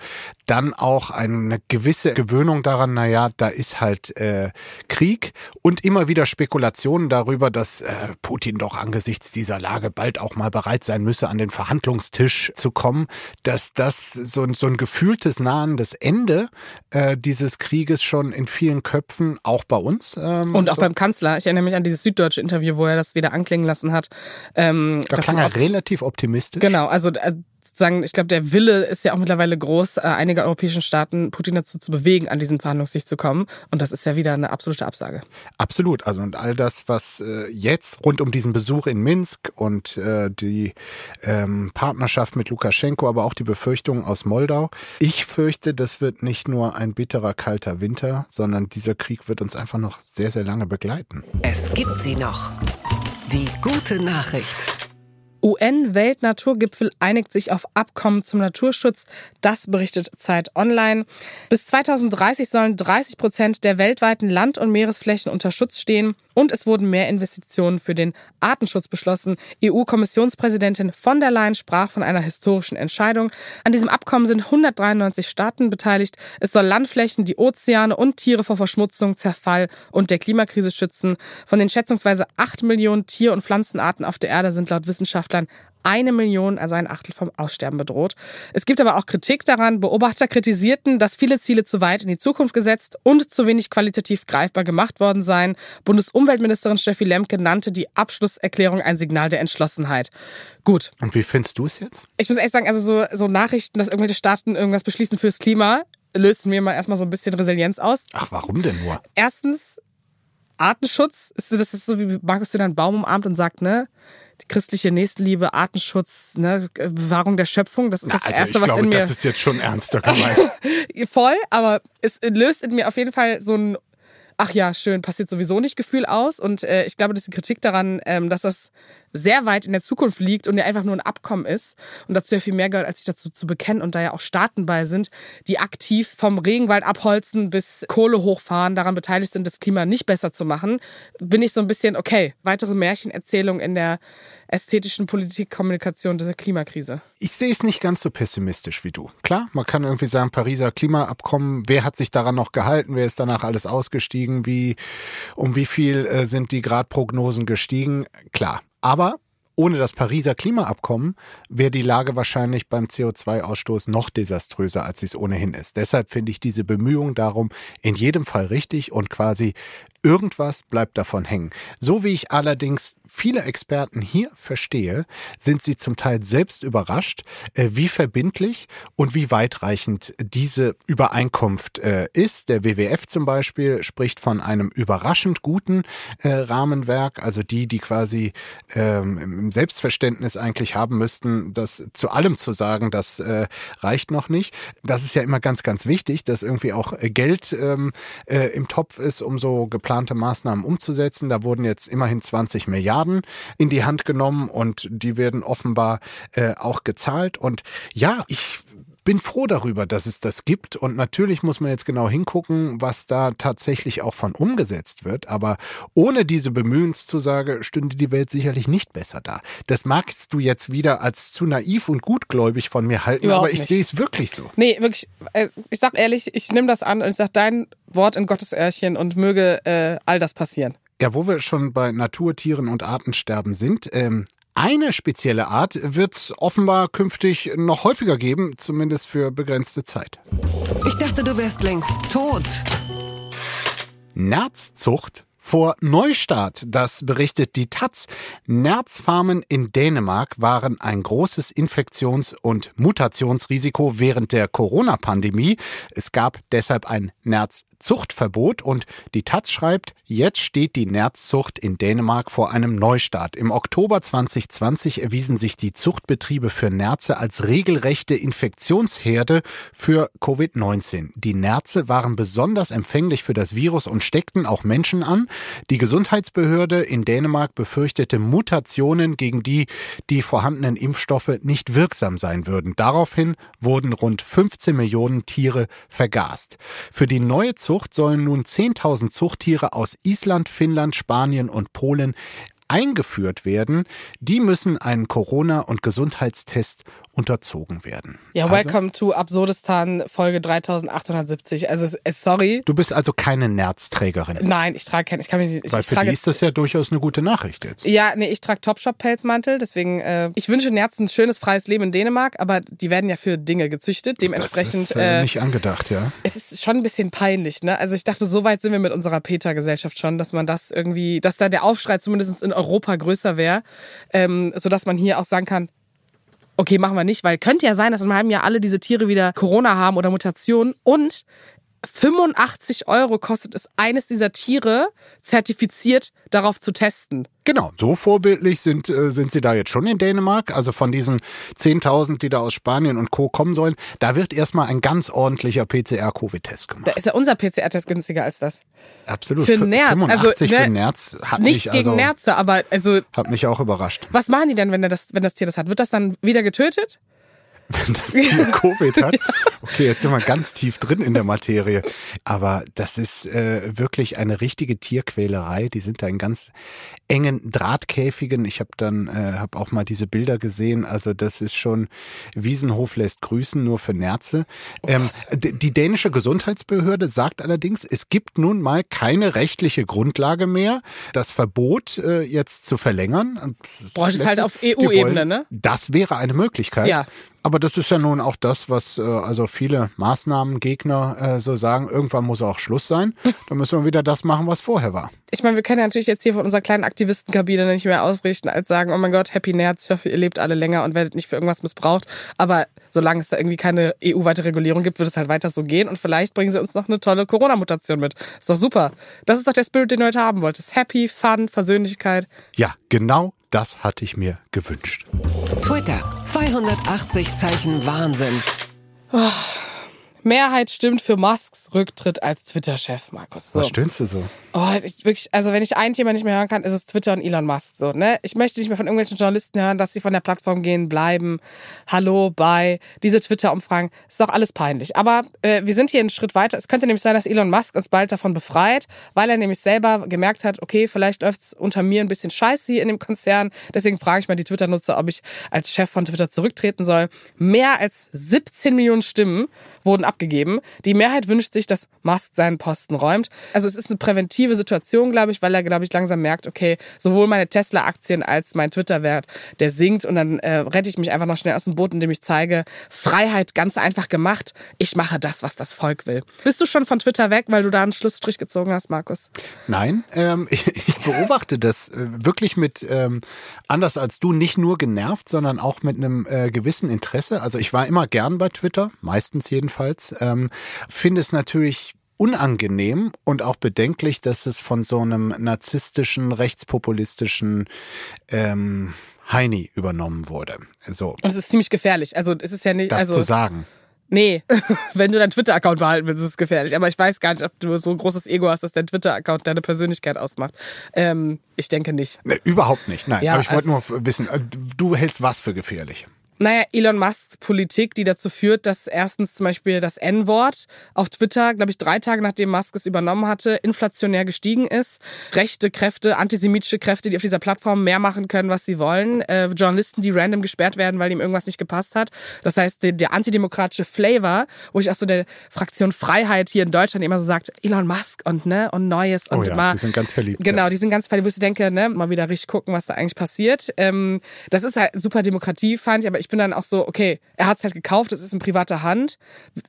dann auch eine gewisse Gewöhnung daran, naja, da ist halt äh, Krieg und immer wieder Spekulationen darüber, dass äh, Putin doch angesichts dieser Lage bald auch mal bereit sein müsse, an den Verhandlungstisch zu kommen, dass das so, ein- so ein gefühltes nahendes Ende äh, dieses Krieges schon in vielen Köpfen, auch bei uns. Ähm, Und auch so, beim Kanzler, ich erinnere mich an dieses süddeutsche Interview, wo er das wieder anklingen lassen hat. Ähm, da klang man er relativ optimistisch. Genau, also äh, sozusagen, ich glaube, der Wille ist ja auch mittlerweile groß, äh, einige europäischen Staaten Putin dazu zu bewegen, an diesen Verhandlungstisch zu kommen. Und das ist ja wieder eine absolute Absage. Absolut. Also und all das, was äh, jetzt rund um diesen Besuch in Minsk und äh, die ähm, Partnerschaft mit Lukaschenko, aber auch die Befürchtungen aus Moldau. Ich fürchte, das wird nicht nur ein bitterer, kalter Winter, sondern dieser Krieg wird uns einfach noch sehr, sehr lange begleiten. Es gibt sie noch. Die gute Nachricht. UN-Weltnaturgipfel einigt sich auf Abkommen zum Naturschutz. Das berichtet Zeit Online. Bis 2030 sollen 30 Prozent der weltweiten Land- und Meeresflächen unter Schutz stehen. Und es wurden mehr Investitionen für den Artenschutz beschlossen. EU-Kommissionspräsidentin von der Leyen sprach von einer historischen Entscheidung. An diesem Abkommen sind 193 Staaten beteiligt. Es soll Landflächen, die Ozeane und Tiere vor Verschmutzung, Zerfall und der Klimakrise schützen. Von den schätzungsweise 8 Millionen Tier- und Pflanzenarten auf der Erde sind laut Wissenschaftlern eine Million, also ein Achtel vom Aussterben bedroht. Es gibt aber auch Kritik daran. Beobachter kritisierten, dass viele Ziele zu weit in die Zukunft gesetzt und zu wenig qualitativ greifbar gemacht worden seien. Bundesumweltministerin Steffi Lemke nannte die Abschlusserklärung ein Signal der Entschlossenheit. Gut. Und wie findest du es jetzt? Ich muss echt sagen, also so, so Nachrichten, dass irgendwelche Staaten irgendwas beschließen fürs Klima, löst mir mal erstmal so ein bisschen Resilienz aus. Ach, warum denn nur? Erstens, Artenschutz. Das ist so, wie Markus du einen Baum umarmt und sagt, ne? Christliche Nächstenliebe, Artenschutz, ne, Bewahrung der Schöpfung. Das ist das also Erste, ich was glaube, in mir. das ist jetzt schon ernster gemeint. voll, aber es löst in mir auf jeden Fall so ein Ach ja, schön, passiert sowieso nicht Gefühl aus. Und äh, ich glaube, dass die Kritik daran, ähm, dass das sehr weit in der Zukunft liegt und ja einfach nur ein Abkommen ist und dazu ja viel mehr gehört, als sich dazu zu bekennen und da ja auch Staaten bei sind, die aktiv vom Regenwald abholzen bis Kohle hochfahren, daran beteiligt sind, das Klima nicht besser zu machen, bin ich so ein bisschen, okay, weitere Märchenerzählung in der ästhetischen Politikkommunikation der Klimakrise. Ich sehe es nicht ganz so pessimistisch wie du. Klar, man kann irgendwie sagen, Pariser Klimaabkommen, wer hat sich daran noch gehalten, wer ist danach alles ausgestiegen, wie, um wie viel äh, sind die Gradprognosen gestiegen? Klar. Aber ohne das Pariser Klimaabkommen wäre die Lage wahrscheinlich beim CO2-Ausstoß noch desaströser, als sie es ohnehin ist. Deshalb finde ich diese Bemühungen darum in jedem Fall richtig und quasi irgendwas bleibt davon hängen. So wie ich allerdings viele Experten hier verstehe, sind sie zum Teil selbst überrascht, äh, wie verbindlich und wie weitreichend diese Übereinkunft äh, ist. Der WWF zum Beispiel spricht von einem überraschend guten äh, Rahmenwerk, also die, die quasi ähm, im Selbstverständnis eigentlich haben müssten, das zu allem zu sagen, das reicht noch nicht. Das ist ja immer ganz, ganz wichtig, dass irgendwie auch Geld ähm, im Topf ist, um so geplante Maßnahmen umzusetzen. Da wurden jetzt immerhin 20 Milliarden in die Hand genommen und die werden offenbar äh, auch gezahlt. Und ja, ich bin froh darüber, dass es das gibt. Und natürlich muss man jetzt genau hingucken, was da tatsächlich auch von umgesetzt wird. Aber ohne diese Bemühenszusage stünde die Welt sicherlich nicht besser da. Das magst du jetzt wieder als zu naiv und gutgläubig von mir halten, Überhaupt aber ich sehe es wirklich so. Nee, wirklich, äh, ich sag ehrlich, ich nehme das an und ich sag dein Wort in Gottes Öhrchen und möge äh, all das passieren. Ja, wo wir schon bei Naturtieren und Artensterben sind, ähm, eine spezielle Art wird es offenbar künftig noch häufiger geben, zumindest für begrenzte Zeit. Ich dachte, du wärst längst tot. Nerzzucht vor Neustart, das berichtet die Taz. Nerzfarmen in Dänemark waren ein großes Infektions- und Mutationsrisiko während der Corona-Pandemie. Es gab deshalb ein Nerzzuchtverbot und die Taz schreibt, jetzt steht die Nerzzucht in Dänemark vor einem Neustart. Im Oktober 2020 erwiesen sich die Zuchtbetriebe für Nerze als regelrechte Infektionsherde für Covid-19. Die Nerze waren besonders empfänglich für das Virus und steckten auch Menschen an. Die Gesundheitsbehörde in Dänemark befürchtete Mutationen, gegen die die vorhandenen Impfstoffe nicht wirksam sein würden. Daraufhin wurden rund 15 Millionen Tiere vergast. Für die neue sollen nun 10.000 Zuchttiere aus Island, Finnland, Spanien und Polen eingeführt werden. Die müssen einen Corona- und Gesundheitstest unterzogen werden. Ja, Also, welcome to Absurdistan Folge 3870. Also, sorry. du bist also keine Nerzträgerin. Nein, ich trage keinen. Ich kann mich nicht. Ich, Weil ich für trage die ist das ja durchaus eine gute Nachricht jetzt. Ja, nee, ich trage Topshop-Pelzmantel, deswegen, äh, ich wünsche Nerzen ein schönes, freies Leben in Dänemark, aber die werden ja für Dinge gezüchtet. Dementsprechend, das ist äh, äh, nicht angedacht, ja. es ist schon ein bisschen peinlich, ne? Also ich dachte, so weit sind wir mit unserer Peter-Gesellschaft schon, dass man das irgendwie, dass da der Aufschrei zumindest in Europa größer wäre, ähm, sodass man hier auch sagen kann, okay, machen wir nicht, weil könnte ja sein, dass in einem halben Jahr alle diese Tiere wieder Corona haben oder Mutationen und 85 Euro kostet es, eines dieser Tiere zertifiziert darauf zu testen. Genau, so vorbildlich sind, äh, sind sie da jetzt schon in Dänemark. Also von diesen 10.000, die da aus Spanien und Co. kommen sollen, da wird erstmal ein ganz ordentlicher PCR-Covid-Test gemacht. Da ist ja unser PCR-Test günstiger als das. Absolut. Für Nerz. 85 also, für Nerz hat Nichts mich, gegen also, Nerze, aber also, hat mich auch überrascht. was machen die denn, wenn, das, wenn das Tier das hat? Wird das dann wieder getötet? wenn das Tier Covid hat. Okay, jetzt sind wir ganz tief drin in der Materie. Aber das ist äh, wirklich eine richtige Tierquälerei. Die sind da in ganz engen Drahtkäfigen. Ich habe dann äh, habe auch mal diese Bilder gesehen. Also das ist schon Wiesenhof lässt grüßen nur für Nerze. Ähm, d- die dänische Gesundheitsbehörde sagt allerdings, es gibt nun mal keine rechtliche Grundlage mehr, das Verbot äh, jetzt zu verlängern. Bräuchte es halt auf EU-Ebene, ne? Das wäre eine Möglichkeit. Ja. Aber das ist ja nun auch das, was äh, also viele Maßnahmengegner äh, so sagen. Irgendwann muss auch Schluss sein. Dann müssen wir wieder das machen, was vorher war. Ich meine, wir können ja natürlich jetzt hier von unserer kleinen Aktivistenkabine nicht mehr ausrichten, als sagen, oh mein Gott, Happy Nerz, ich hoffe, ihr lebt alle länger und werdet nicht für irgendwas missbraucht. Aber solange es da irgendwie keine EU-weite Regulierung gibt, wird es halt weiter so gehen. Und vielleicht bringen sie uns noch eine tolle Corona-Mutation mit. Ist doch super. Das ist doch der Spirit, den du heute haben wolltest. Happy, Fun, Versöhnlichkeit. Ja, genau das hatte ich mir gewünscht. Twitter, 280 Zeichen Wahnsinn. Mehrheit stimmt für Musks Rücktritt als Twitter-Chef, Markus. So. Was stöhnst du so? Oh, ich wirklich, also wenn ich ein Thema nicht mehr hören kann, ist es Twitter und Elon Musk. So, ne? Ich möchte nicht mehr von irgendwelchen Journalisten hören, dass sie von der Plattform gehen, bleiben. Hallo, bye. Diese Twitter-Umfragen, ist doch alles peinlich. Aber äh, wir sind hier einen Schritt weiter. Es könnte nämlich sein, dass Elon Musk uns bald davon befreit, weil er nämlich selber gemerkt hat, okay, vielleicht läuft's unter mir ein bisschen scheiße hier in dem Konzern. Deswegen frage ich mal die Twitter-Nutzer, ob ich als Chef von Twitter zurücktreten soll. Mehr als 17 Millionen Stimmen wurden abgegeben. Die Mehrheit wünscht sich, dass Musk seinen Posten räumt. Also es ist eine präventive Situation, glaube ich, weil er, glaube ich, langsam merkt, okay, sowohl meine Tesla-Aktien als mein Twitter-Wert, der sinkt und dann äh, rette ich mich einfach noch schnell aus dem Boot, indem ich zeige, Freiheit ganz einfach gemacht. Ich mache das, was das Volk will. Bist du schon von Twitter weg, weil du da einen Schlussstrich gezogen hast, Markus? Nein, ähm, ich, ich beobachte das äh, wirklich mit, ähm, anders als du, nicht nur genervt, sondern auch mit einem äh, gewissen Interesse. Also ich war immer gern bei Twitter, meistens jedenfalls. Ähm, Finde es natürlich unangenehm und auch bedenklich, dass es von so einem narzisstischen, rechtspopulistischen ähm, Heini übernommen wurde. So, Und es ist ziemlich gefährlich. Also es ist ja nicht, das also zu sagen. nee, wenn du deinen Twitter-Account behalten willst, ist es gefährlich. Aber ich weiß gar nicht, ob du so ein großes Ego hast, dass dein Twitter-Account deine Persönlichkeit ausmacht. Ähm, ich denke nicht. Ne, überhaupt nicht, nein. Ja, Aber ich wollte also- nur wissen, äh, du hältst was für gefährlich? Naja, Elon Musks Politik, die dazu führt, dass erstens zum Beispiel das N-Wort auf Twitter, glaube ich, drei Tage nachdem Musk es übernommen hatte, inflationär gestiegen ist. Rechte Kräfte, antisemitische Kräfte, die auf dieser Plattform mehr machen können, was sie wollen. Äh, Journalisten, die random gesperrt werden, weil ihm irgendwas nicht gepasst hat. Das heißt, der, der antidemokratische Flavor, wo ich auch so der Fraktion Freiheit hier in Deutschland immer so sagt, Elon Musk und ne und Neues und Oh ja, mal. die sind ganz verliebt, Genau, ja. die sind ganz verliebt, wo ich denke, ne, mal wieder richtig gucken, was da eigentlich passiert. Ähm, das ist halt super Demokratie, fand ich, aber ich bin dann auch so, okay, er hat's halt gekauft, es ist in privater Hand.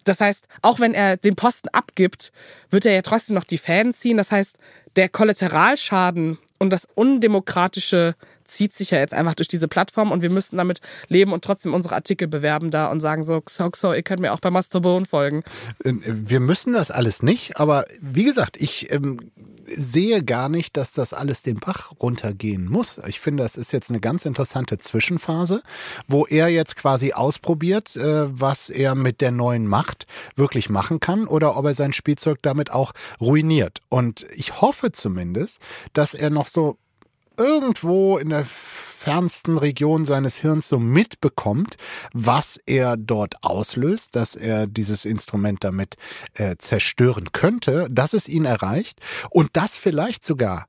Das heißt, auch wenn er den Posten abgibt, wird er ja trotzdem noch die Fans ziehen. Das heißt, der Kollateralschaden und das Undemokratische zieht sich ja jetzt einfach durch diese Plattform und wir müssten damit leben und trotzdem unsere Artikel bewerben da und sagen so, so, so, ihr könnt mir auch bei Mastodon folgen. Äh, Wir müssen das alles nicht, aber wie gesagt, ich ähm, sehe gar nicht, dass das alles den Bach runtergehen muss. Ich finde, das ist jetzt eine ganz interessante Zwischenphase, wo er jetzt quasi ausprobiert, äh, was er mit der neuen Macht wirklich machen kann oder ob er sein Spielzeug damit auch ruiniert. Und ich hoffe zumindest, dass er noch so irgendwo in der fernsten Region seines Hirns so mitbekommt, was er dort auslöst, dass er dieses Instrument damit äh, zerstören könnte, dass es ihn erreicht und das vielleicht sogar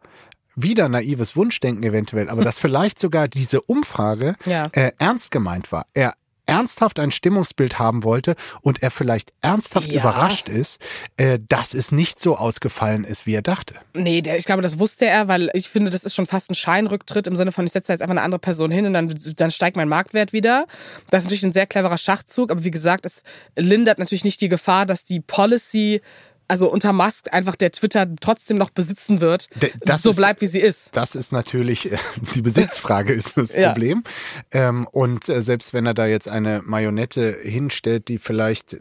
wieder naives Wunschdenken eventuell, aber dass vielleicht sogar diese Umfrage Ja. äh, ernst gemeint war. Er ernsthaft ein Stimmungsbild haben wollte und er vielleicht ernsthaft Ja. überrascht ist, äh, dass es nicht so ausgefallen ist, wie er dachte. Nee, der, ich glaube, das wusste er, weil ich finde, das ist schon fast ein Scheinrücktritt im Sinne von, ich setze da jetzt einfach eine andere Person hin und dann, dann steigt mein Marktwert wieder. Das ist natürlich ein sehr cleverer Schachzug, aber wie gesagt, es lindert natürlich nicht die Gefahr, dass die Policy also unter Musk einfach der Twitter trotzdem noch besitzen wird, das so ist- bleibt, wie sie ist. Das ist natürlich, äh, die Besitzfrage ist das Ja. Problem. Ähm, und äh, selbst wenn er da jetzt eine Marionette hinstellt, die vielleicht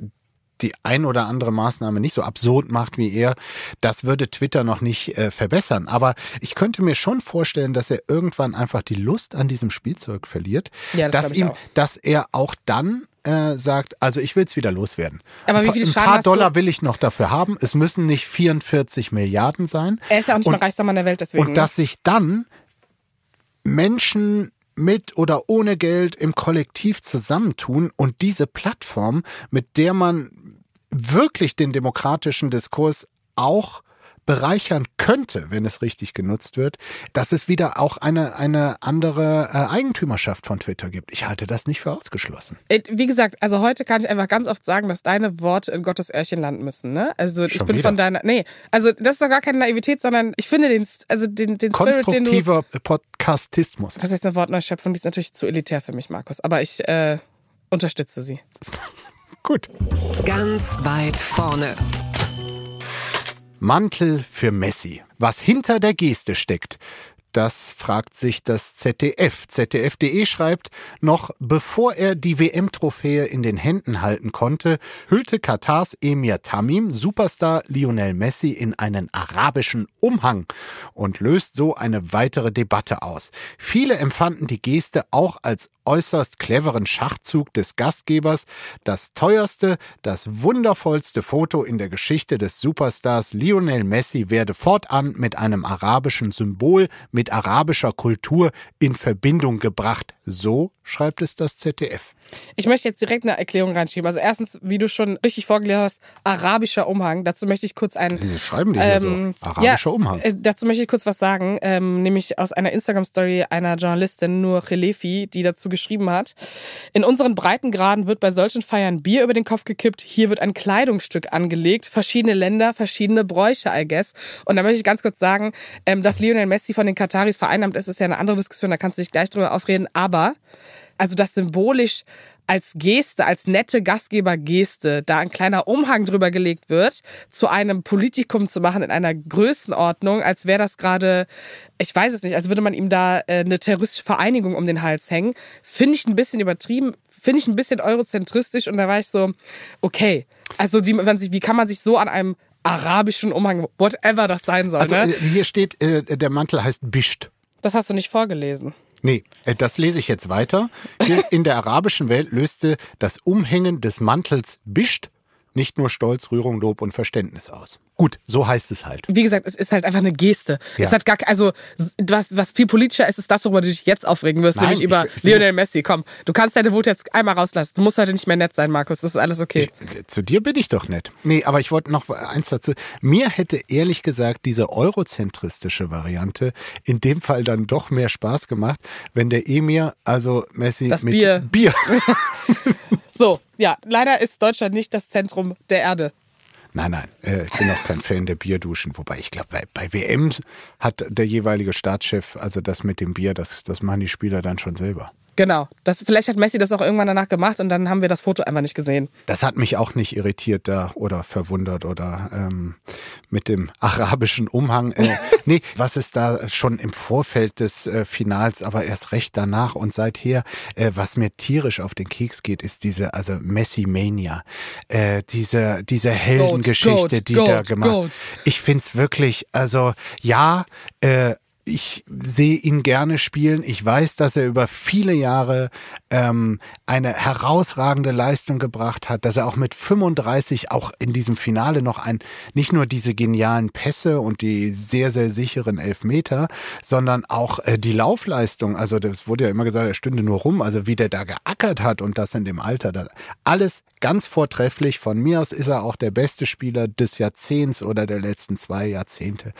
die ein oder andere Maßnahme nicht so absurd macht wie er, das würde Twitter noch nicht äh, verbessern. Aber ich könnte mir schon vorstellen, dass er irgendwann einfach die Lust an diesem Spielzeug verliert, Ja, das dass ihm, auch. dass er auch dann äh, sagt, also ich will es wieder loswerden. Aber ein wie paar, viel ein Schaden paar hast du- Dollar will ich noch dafür haben. Es müssen nicht 44 Milliarden sein. Er ist ja auch nicht Und- mehr reichster Mann der Welt, deswegen. Und dass sich dann Menschen mit oder ohne Geld im Kollektiv zusammentun und diese Plattform, mit der man wirklich den demokratischen Diskurs auch bereichern könnte, wenn es richtig genutzt wird, dass es wieder auch eine, eine andere äh, Eigentümerschaft von Twitter gibt. Ich halte das nicht für ausgeschlossen. Äh, Wie gesagt, also heute kann ich einfach ganz oft sagen, dass deine Worte in Gottes Öhrchen landen müssen. Ne? Also ich Schon bin wieder? von deiner. Nee, also das ist doch gar keine Naivität, sondern ich finde den, also den, den Spirit, den du. Konstruktiver Podcastismus. Das ist jetzt eine Wortneuschöpfung, die ist natürlich zu elitär für mich, Markus. Aber ich äh, unterstütze sie. Gut. Ganz weit vorne. Mantel für Messi. Was hinter der Geste steckt, das fragt sich das ZDF. ZDF.de schreibt, noch bevor er die WM-Trophäe in den Händen halten konnte, hüllte Katars Emir Tamim Superstar Lionel Messi in einen arabischen Umhang und löst so eine weitere Debatte aus. Viele empfanden die Geste auch als äußerst cleveren Schachzug des Gastgebers, das teuerste, das wundervollste Foto in der Geschichte des Superstars Lionel Messi werde fortan mit einem arabischen Symbol, mit arabischer Kultur in Verbindung gebracht. So schreibt es das ZDF. Ich möchte jetzt direkt eine Erklärung reinschieben. Also erstens, wie du schon richtig vorgelesen hast, arabischer Umhang. Dazu möchte ich kurz ein Diese schreiben die hier so. Arabischer ja, Umhang. Äh, dazu möchte ich kurz was sagen, ähm, nämlich aus einer Instagram-Story einer Journalistin, Nur Khelefi, die dazu geschrieben hat. In unseren Breitengraden wird bei solchen Feiern Bier über den Kopf gekippt, hier wird ein Kleidungsstück angelegt, verschiedene Länder, verschiedene Bräuche, I guess. Und da möchte ich ganz kurz sagen, ähm, dass Lionel Messi von den Kataris vereinnahmt ist, ist ja eine andere Diskussion, da kannst du dich gleich drüber aufreden, aber also das symbolisch als Geste, als nette Gastgebergeste, da ein kleiner Umhang drüber gelegt wird, zu einem Politikum zu machen in einer Größenordnung, als wäre das gerade, ich weiß es nicht, als würde man ihm da äh, eine terroristische Vereinigung um den Hals hängen, finde ich ein bisschen übertrieben, finde ich ein bisschen eurozentristisch und da war ich so, okay, also wie man sich, wie kann man sich so an einem arabischen Umhang, whatever das sein soll, Also ne? äh, hier steht, äh, der Mantel heißt Bisht. Das hast du nicht vorgelesen. Nee, äh, das lese ich jetzt weiter. In der arabischen Welt löste das Umhängen des Mantels Bisht nicht nur Stolz, Rührung, Lob und Verständnis aus. Gut, so heißt es halt. wie gesagt, es ist halt einfach eine Geste. Ja. Es hat gar, also was, was viel politischer ist, ist das, worüber du dich jetzt aufregen wirst, Nein, nämlich über ich- ich Lionel Messi. Komm, du kannst deine Wut jetzt einmal rauslassen. Du musst heute nicht mehr nett sein, Markus. Das ist alles okay. Zu dir bin ich doch nett. Nee, aber ich wollte noch eins dazu. Mir hätte ehrlich gesagt diese eurozentristische Variante in dem Fall dann doch mehr Spaß gemacht, wenn der Emir, also Messi Das mit Bier. Bier. So, ja, leider ist Deutschland nicht das Zentrum der Erde. Nein, nein, äh, ich bin auch kein Fan der Bierduschen. Wobei ich glaube, bei, bei WM hat der jeweilige Staatschef, also das mit dem Bier, das, das machen die Spieler dann schon selber. Genau. Das, vielleicht hat Messi das auch irgendwann danach gemacht und dann haben wir das Foto einfach nicht gesehen. Das hat mich auch nicht irritiert da oder verwundert oder ähm, mit dem arabischen Umhang. Äh, nee, was ist da schon im Vorfeld des äh, Finals, aber erst recht danach und seither, äh, was mir tierisch auf den Keks geht, ist diese, also Messi-Mania. Äh, diese, diese Heldengeschichte, die Goat, da gemacht. Ich find's wirklich, also ja, äh, ich sehe ihn gerne spielen. Ich weiß, dass er über viele Jahre ähm, eine herausragende Leistung gebracht hat, dass er auch mit 35 auch in diesem Finale noch ein nicht nur diese genialen Pässe und die sehr sehr sicheren Elfmeter, sondern auch äh, die Laufleistung. Also das wurde ja immer gesagt, er stünde nur rum. Also wie der da geackert hat und das in dem Alter, das, alles ganz vortrefflich. Von mir aus ist er auch der beste Spieler des Jahrzehnts oder der letzten zwei Jahrzehnte.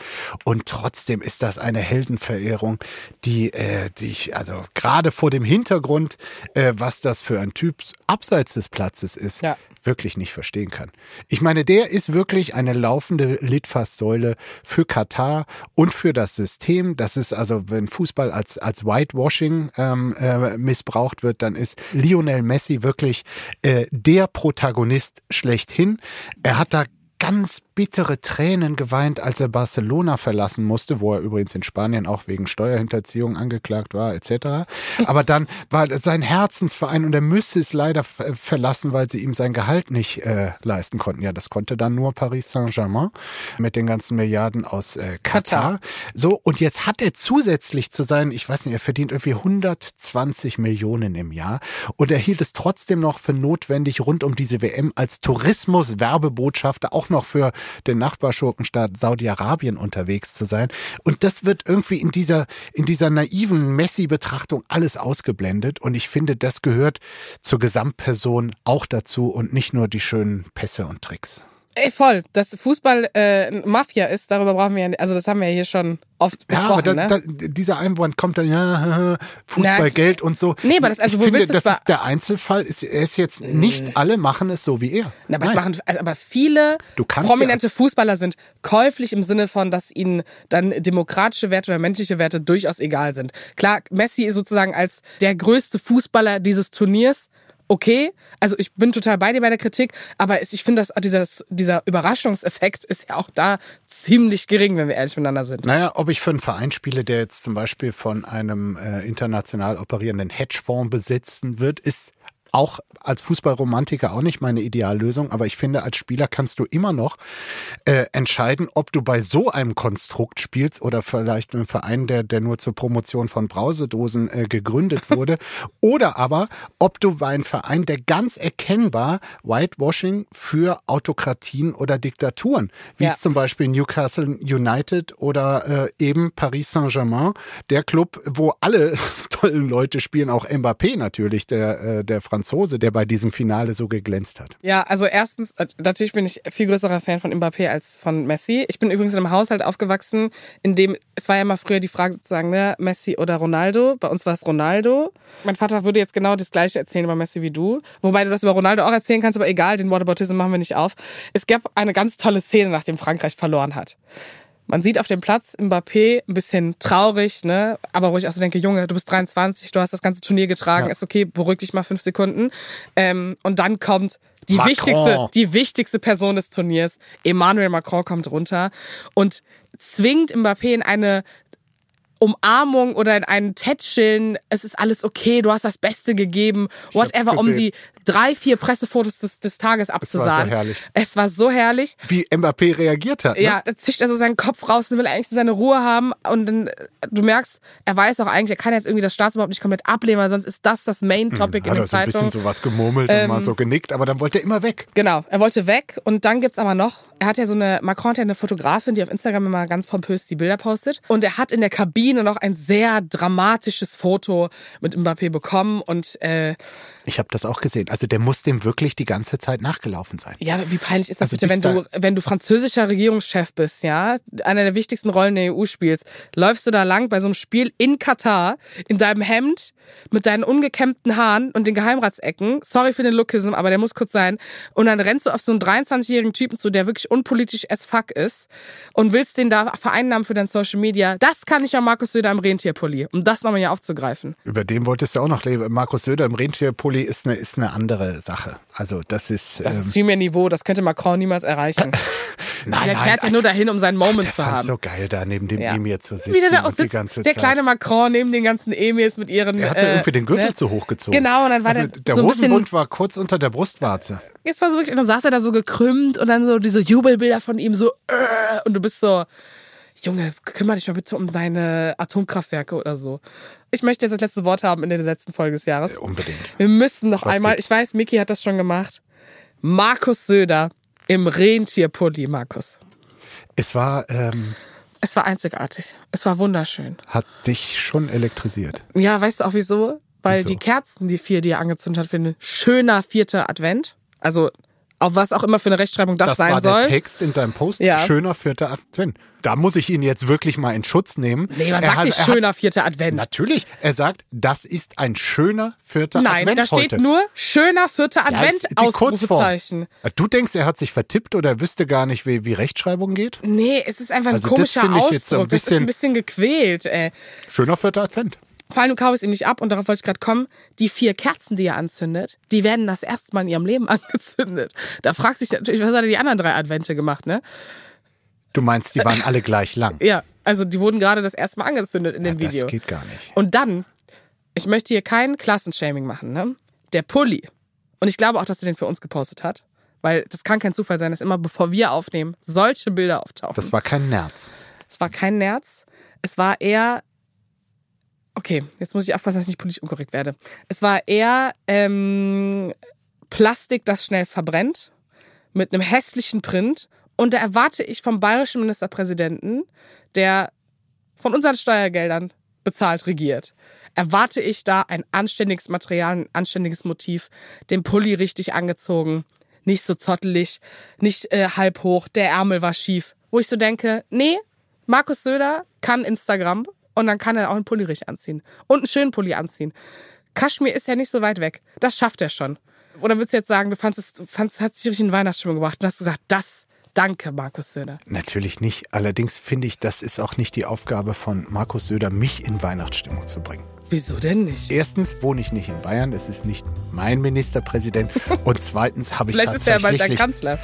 Und trotzdem ist das eine Heldenverehrung, die, äh, die ich, also gerade vor dem Hintergrund, äh, was das für ein Typ abseits des Platzes ist, Ja. wirklich nicht verstehen kann. Ich meine, der ist wirklich eine laufende Litfaßsäule für Katar und für das System. Das ist also, wenn Fußball als, als Whitewashing ähm, äh, missbraucht wird, dann ist Lionel Messi wirklich äh, der Protagonist schlechthin. Er hat da ganz bittere Tränen geweint, als er Barcelona verlassen musste, wo er übrigens in Spanien auch wegen Steuerhinterziehung angeklagt war, etc. Aber dann war sein Herzensverein und er müsste es leider verlassen, weil sie ihm sein Gehalt nicht äh, leisten konnten. Ja, das konnte dann nur Paris Saint-Germain mit den ganzen Milliarden aus äh, Katar. Katar. So, und jetzt hat er zusätzlich zu sein, ich weiß nicht, er verdient irgendwie 120 Millionen im Jahr und er hielt es trotzdem noch für notwendig, rund um diese WM als Tourismus-Werbebotschafter auch noch für den Nachbarschurkenstaat Saudi-Arabien unterwegs zu sein. Und das wird irgendwie in dieser, in dieser naiven Messi-Betrachtung alles ausgeblendet. Und ich finde, das gehört zur Gesamtperson auch dazu und nicht nur die schönen Pässe und Tricks. Ey, voll. Dass Fußball äh, Mafia ist, darüber brauchen wir ja, also das haben wir ja hier schon oft besprochen. Ja, aber da, ne? da, dieser Einwand kommt dann, ja, Fußball, Geld und so. Nee, aber das, also ich wo finde, willst das ist der Einzelfall. Ist, er ist jetzt, nicht alle machen es so wie er. Na, aber, es machen, also, aber viele prominente ja Fußballer sind käuflich im Sinne von, dass ihnen dann demokratische Werte oder menschliche Werte durchaus egal sind. Klar, Messi ist sozusagen als der größte Fußballer dieses Turniers okay. Also ich bin total bei dir bei der Kritik, aber ich finde, dass dieses, dieser Überraschungseffekt ist ja auch da ziemlich gering, wenn wir ehrlich miteinander sind. Naja, ob ich für einen Verein spiele, der jetzt zum Beispiel von einem äh, international operierenden Hedgefonds besitzen wird, ist auch als Fußballromantiker auch nicht meine Ideallösung, aber ich finde, als Spieler kannst du immer noch äh, entscheiden, ob du bei so einem Konstrukt spielst oder vielleicht einem Verein, der, der nur zur Promotion von Brausedosen äh, gegründet wurde, oder aber, ob du bei einem Verein, der ganz erkennbar Whitewashing für Autokratien oder Diktaturen, wie ja. es zum Beispiel Newcastle United oder äh, eben Paris Saint-Germain, der Club, wo alle tollen Leute spielen, auch Mbappé natürlich, der, äh, der Franzose Franzose, der bei diesem Finale so geglänzt hat. Ja, also erstens, äh, natürlich bin ich viel größerer Fan von Mbappé als von Messi. Ich bin übrigens in einem Haushalt aufgewachsen, in dem, es war ja immer früher die Frage sozusagen, ne, Messi oder Ronaldo. Bei uns war es Ronaldo. Mein Vater würde jetzt genau das Gleiche erzählen über Messi wie du. Wobei du das über Ronaldo auch erzählen kannst, aber egal, den Whataboutism machen wir nicht auf. Es gab eine ganz tolle Szene, nachdem Frankreich verloren hat. Man sieht auf dem Platz Mbappé ein bisschen traurig, ne? Aber wo ich auch so denke, Junge, du bist 23, du hast das ganze Turnier getragen, ja. ist okay, beruhig dich mal fünf Sekunden. Ähm, und dann kommt die Macron. wichtigste, die wichtigste Person des Turniers. Emmanuel Macron kommt runter und zwingt Mbappé in eine Umarmung oder in einen Tätscheln, es ist alles okay, du hast das Beste gegeben, whatever, um die drei, vier Pressefotos des, des Tages abzusagen. Es war so herrlich. Es war so herrlich. Wie Mbappé reagiert hat. Ne? Ja, da zischt er so seinen Kopf raus und will eigentlich seine Ruhe haben und dann, du merkst, er weiß auch eigentlich, er kann jetzt irgendwie das Staatsoberhaupt nicht komplett ablehnen, weil sonst ist das das Main hm, Topic hm, in der Zeitung. Hat er so ein bisschen sowas gemurmelt ähm, und mal so genickt, aber dann wollte er immer weg. Genau, er wollte weg und dann gibt's aber noch, er hat ja so eine, Macron hat ja eine Fotografin, die auf Instagram immer ganz pompös die Bilder postet und er hat in der Kabine noch ein sehr dramatisches Foto mit Mbappé bekommen und äh, ich habe das auch gesehen. Also der muss dem wirklich die ganze Zeit nachgelaufen sein. Ja, wie peinlich ist das also bitte, wenn du, wenn du französischer Regierungschef bist, ja, einer der wichtigsten Rollen der EU spielst, läufst du da lang bei so einem Spiel in Katar, in deinem Hemd, mit deinen ungekämmten Haaren und den Geheimratsecken. Sorry für den Lookism, aber der muss kurz sein. Und dann rennst du auf so einen 23-jährigen Typen zu, der wirklich unpolitisch as fuck ist und willst den da vereinnahmen für dein Social Media. Das kann ich ja Markus Söder im Rentierpulli, um das nochmal hier aufzugreifen. Über den wolltest du auch noch leben. Markus Söder im Rentierpulli ist eine, ist eine andere Sache. Also das ist. Das ähm, ist viel mehr Niveau, das könnte Macron niemals erreichen. nein, er fährt ja nur dahin, um seinen Moment ach, zu haben. so geil, da neben dem ja. Emir zu sitzen. Wie der da auch sitzt, der kleine Macron neben den ganzen Emirs mit ihren. Er hatte äh, irgendwie den Gürtel ne? zu hoch gezogen. Genau, und dann war also der. Der so Hosenbund war kurz unter der Brustwarze. Jetzt war so wirklich, dann saß er da so gekrümmt und dann so diese Jubelbilder von ihm so, äh, und du bist so, Junge, kümmere dich mal bitte um deine Atomkraftwerke oder so. Ich möchte jetzt das letzte Wort haben in der letzten Folge des Jahres. unbedingt. Wir müssen noch Was einmal, gibt's? ich weiß, Miki hat das schon gemacht. Markus Söder im Rentierpulli, Markus. Es war. Ähm, es war einzigartig. Es war wunderschön. Hat dich schon elektrisiert. Ja, weißt du auch wieso? Weil wieso? die Kerzen, die vier, die er angezündet hat, für ein schöner vierter Advent. Also auf was auch immer für eine Rechtschreibung das, das sein soll. Das war der Text in seinem Post. Ja. Schöner vierter Advent. Da muss ich ihn jetzt wirklich mal in Schutz nehmen. Nee, man er sagt hat, nicht schöner hat, vierter Advent. Natürlich. Er sagt, das ist ein schöner vierter Nein, Advent Nein, da steht heute. nur schöner vierter Advent, ja, Ausrufezeichen. Du denkst, er hat sich vertippt oder wüsste gar nicht, wie, wie Rechtschreibung geht? Nee, es ist einfach ein also komischer Ausdruck. Das, ein bisschen, das ist ein bisschen gequält, ey. Schöner vierter Advent. Vor allem kaufe ich es ihm nicht ab und darauf wollte ich gerade kommen. Die vier Kerzen, die er anzündet, die werden das erste Mal in ihrem Leben angezündet. Da fragt sich natürlich, was hat er die anderen drei Advente gemacht, ne? Du meinst, die waren alle gleich lang. Ja, also die wurden gerade das erste Mal angezündet in dem das Video. geht gar nicht. Und dann, ich möchte hier kein Klassenshaming machen, ne? Der Pulli. Und ich glaube auch, dass er den für uns gepostet hat. Weil das kann kein Zufall sein, dass immer bevor wir aufnehmen, solche Bilder auftauchen. Das war kein Nerz. Es war kein Nerz. Es war eher. Okay, jetzt muss ich aufpassen, dass ich nicht politisch unkorrekt werde. Es war eher ähm, Plastik, das schnell verbrennt, mit einem hässlichen Print. Und da erwarte ich vom bayerischen Ministerpräsidenten, der von unseren Steuergeldern bezahlt regiert, erwarte ich da ein anständiges Material, ein anständiges Motiv, den Pulli richtig angezogen, nicht so zottelig, nicht äh, halb hoch, der Ärmel war schief. Wo ich so denke, nee, Markus Söder kann Instagram und dann kann er auch einen Pulli richtig anziehen. Und einen schönen Pulli anziehen. Kaschmir ist ja nicht so weit weg. Das schafft er schon. Oder würdest du jetzt sagen, du fandest es, fandest, hat sich richtig in Weihnachtsstimmung gebracht und hast gesagt, das, danke, Markus Söder. Natürlich nicht. Allerdings finde ich, das ist auch nicht die Aufgabe von Markus Söder, mich in Weihnachtsstimmung zu bringen. Wieso denn nicht? Erstens wohne ich nicht in Bayern, das ist nicht mein Ministerpräsident. Und zweitens habe ich Vielleicht ist er ja bald der tatsächlich Kanzler.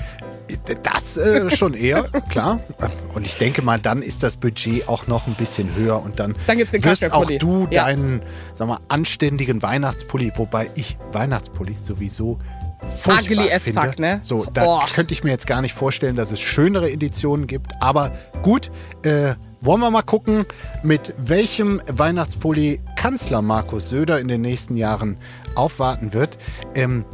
das äh, schon eher, klar. Und ich denke mal, dann ist das Budget auch noch ein bisschen höher und dann, Dann gibt's den wirst auch du Ja. deinen, sag mal, anständigen Weihnachtspulli, wobei ich Weihnachtspulli sowieso Ugly as finde. fuck, ne? So, da Boah. könnte ich mir jetzt gar nicht vorstellen, dass es schönere Editionen gibt. Aber gut, äh, wollen wir mal gucken, mit welchem Weihnachtspulli Kanzler Markus Söder in den nächsten Jahren aufwarten wird. Ähm,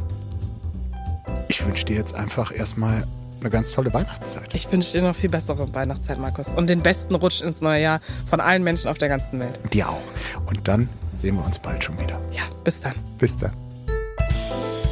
ich wünsche dir jetzt einfach erstmal eine ganz tolle Weihnachtszeit. Ich wünsche dir noch viel bessere Weihnachtszeit, Markus. Und den besten Rutsch ins neue Jahr von allen Menschen auf der ganzen Welt. Dir auch. Und dann sehen wir uns bald schon wieder. Ja, bis dann. Bis dann.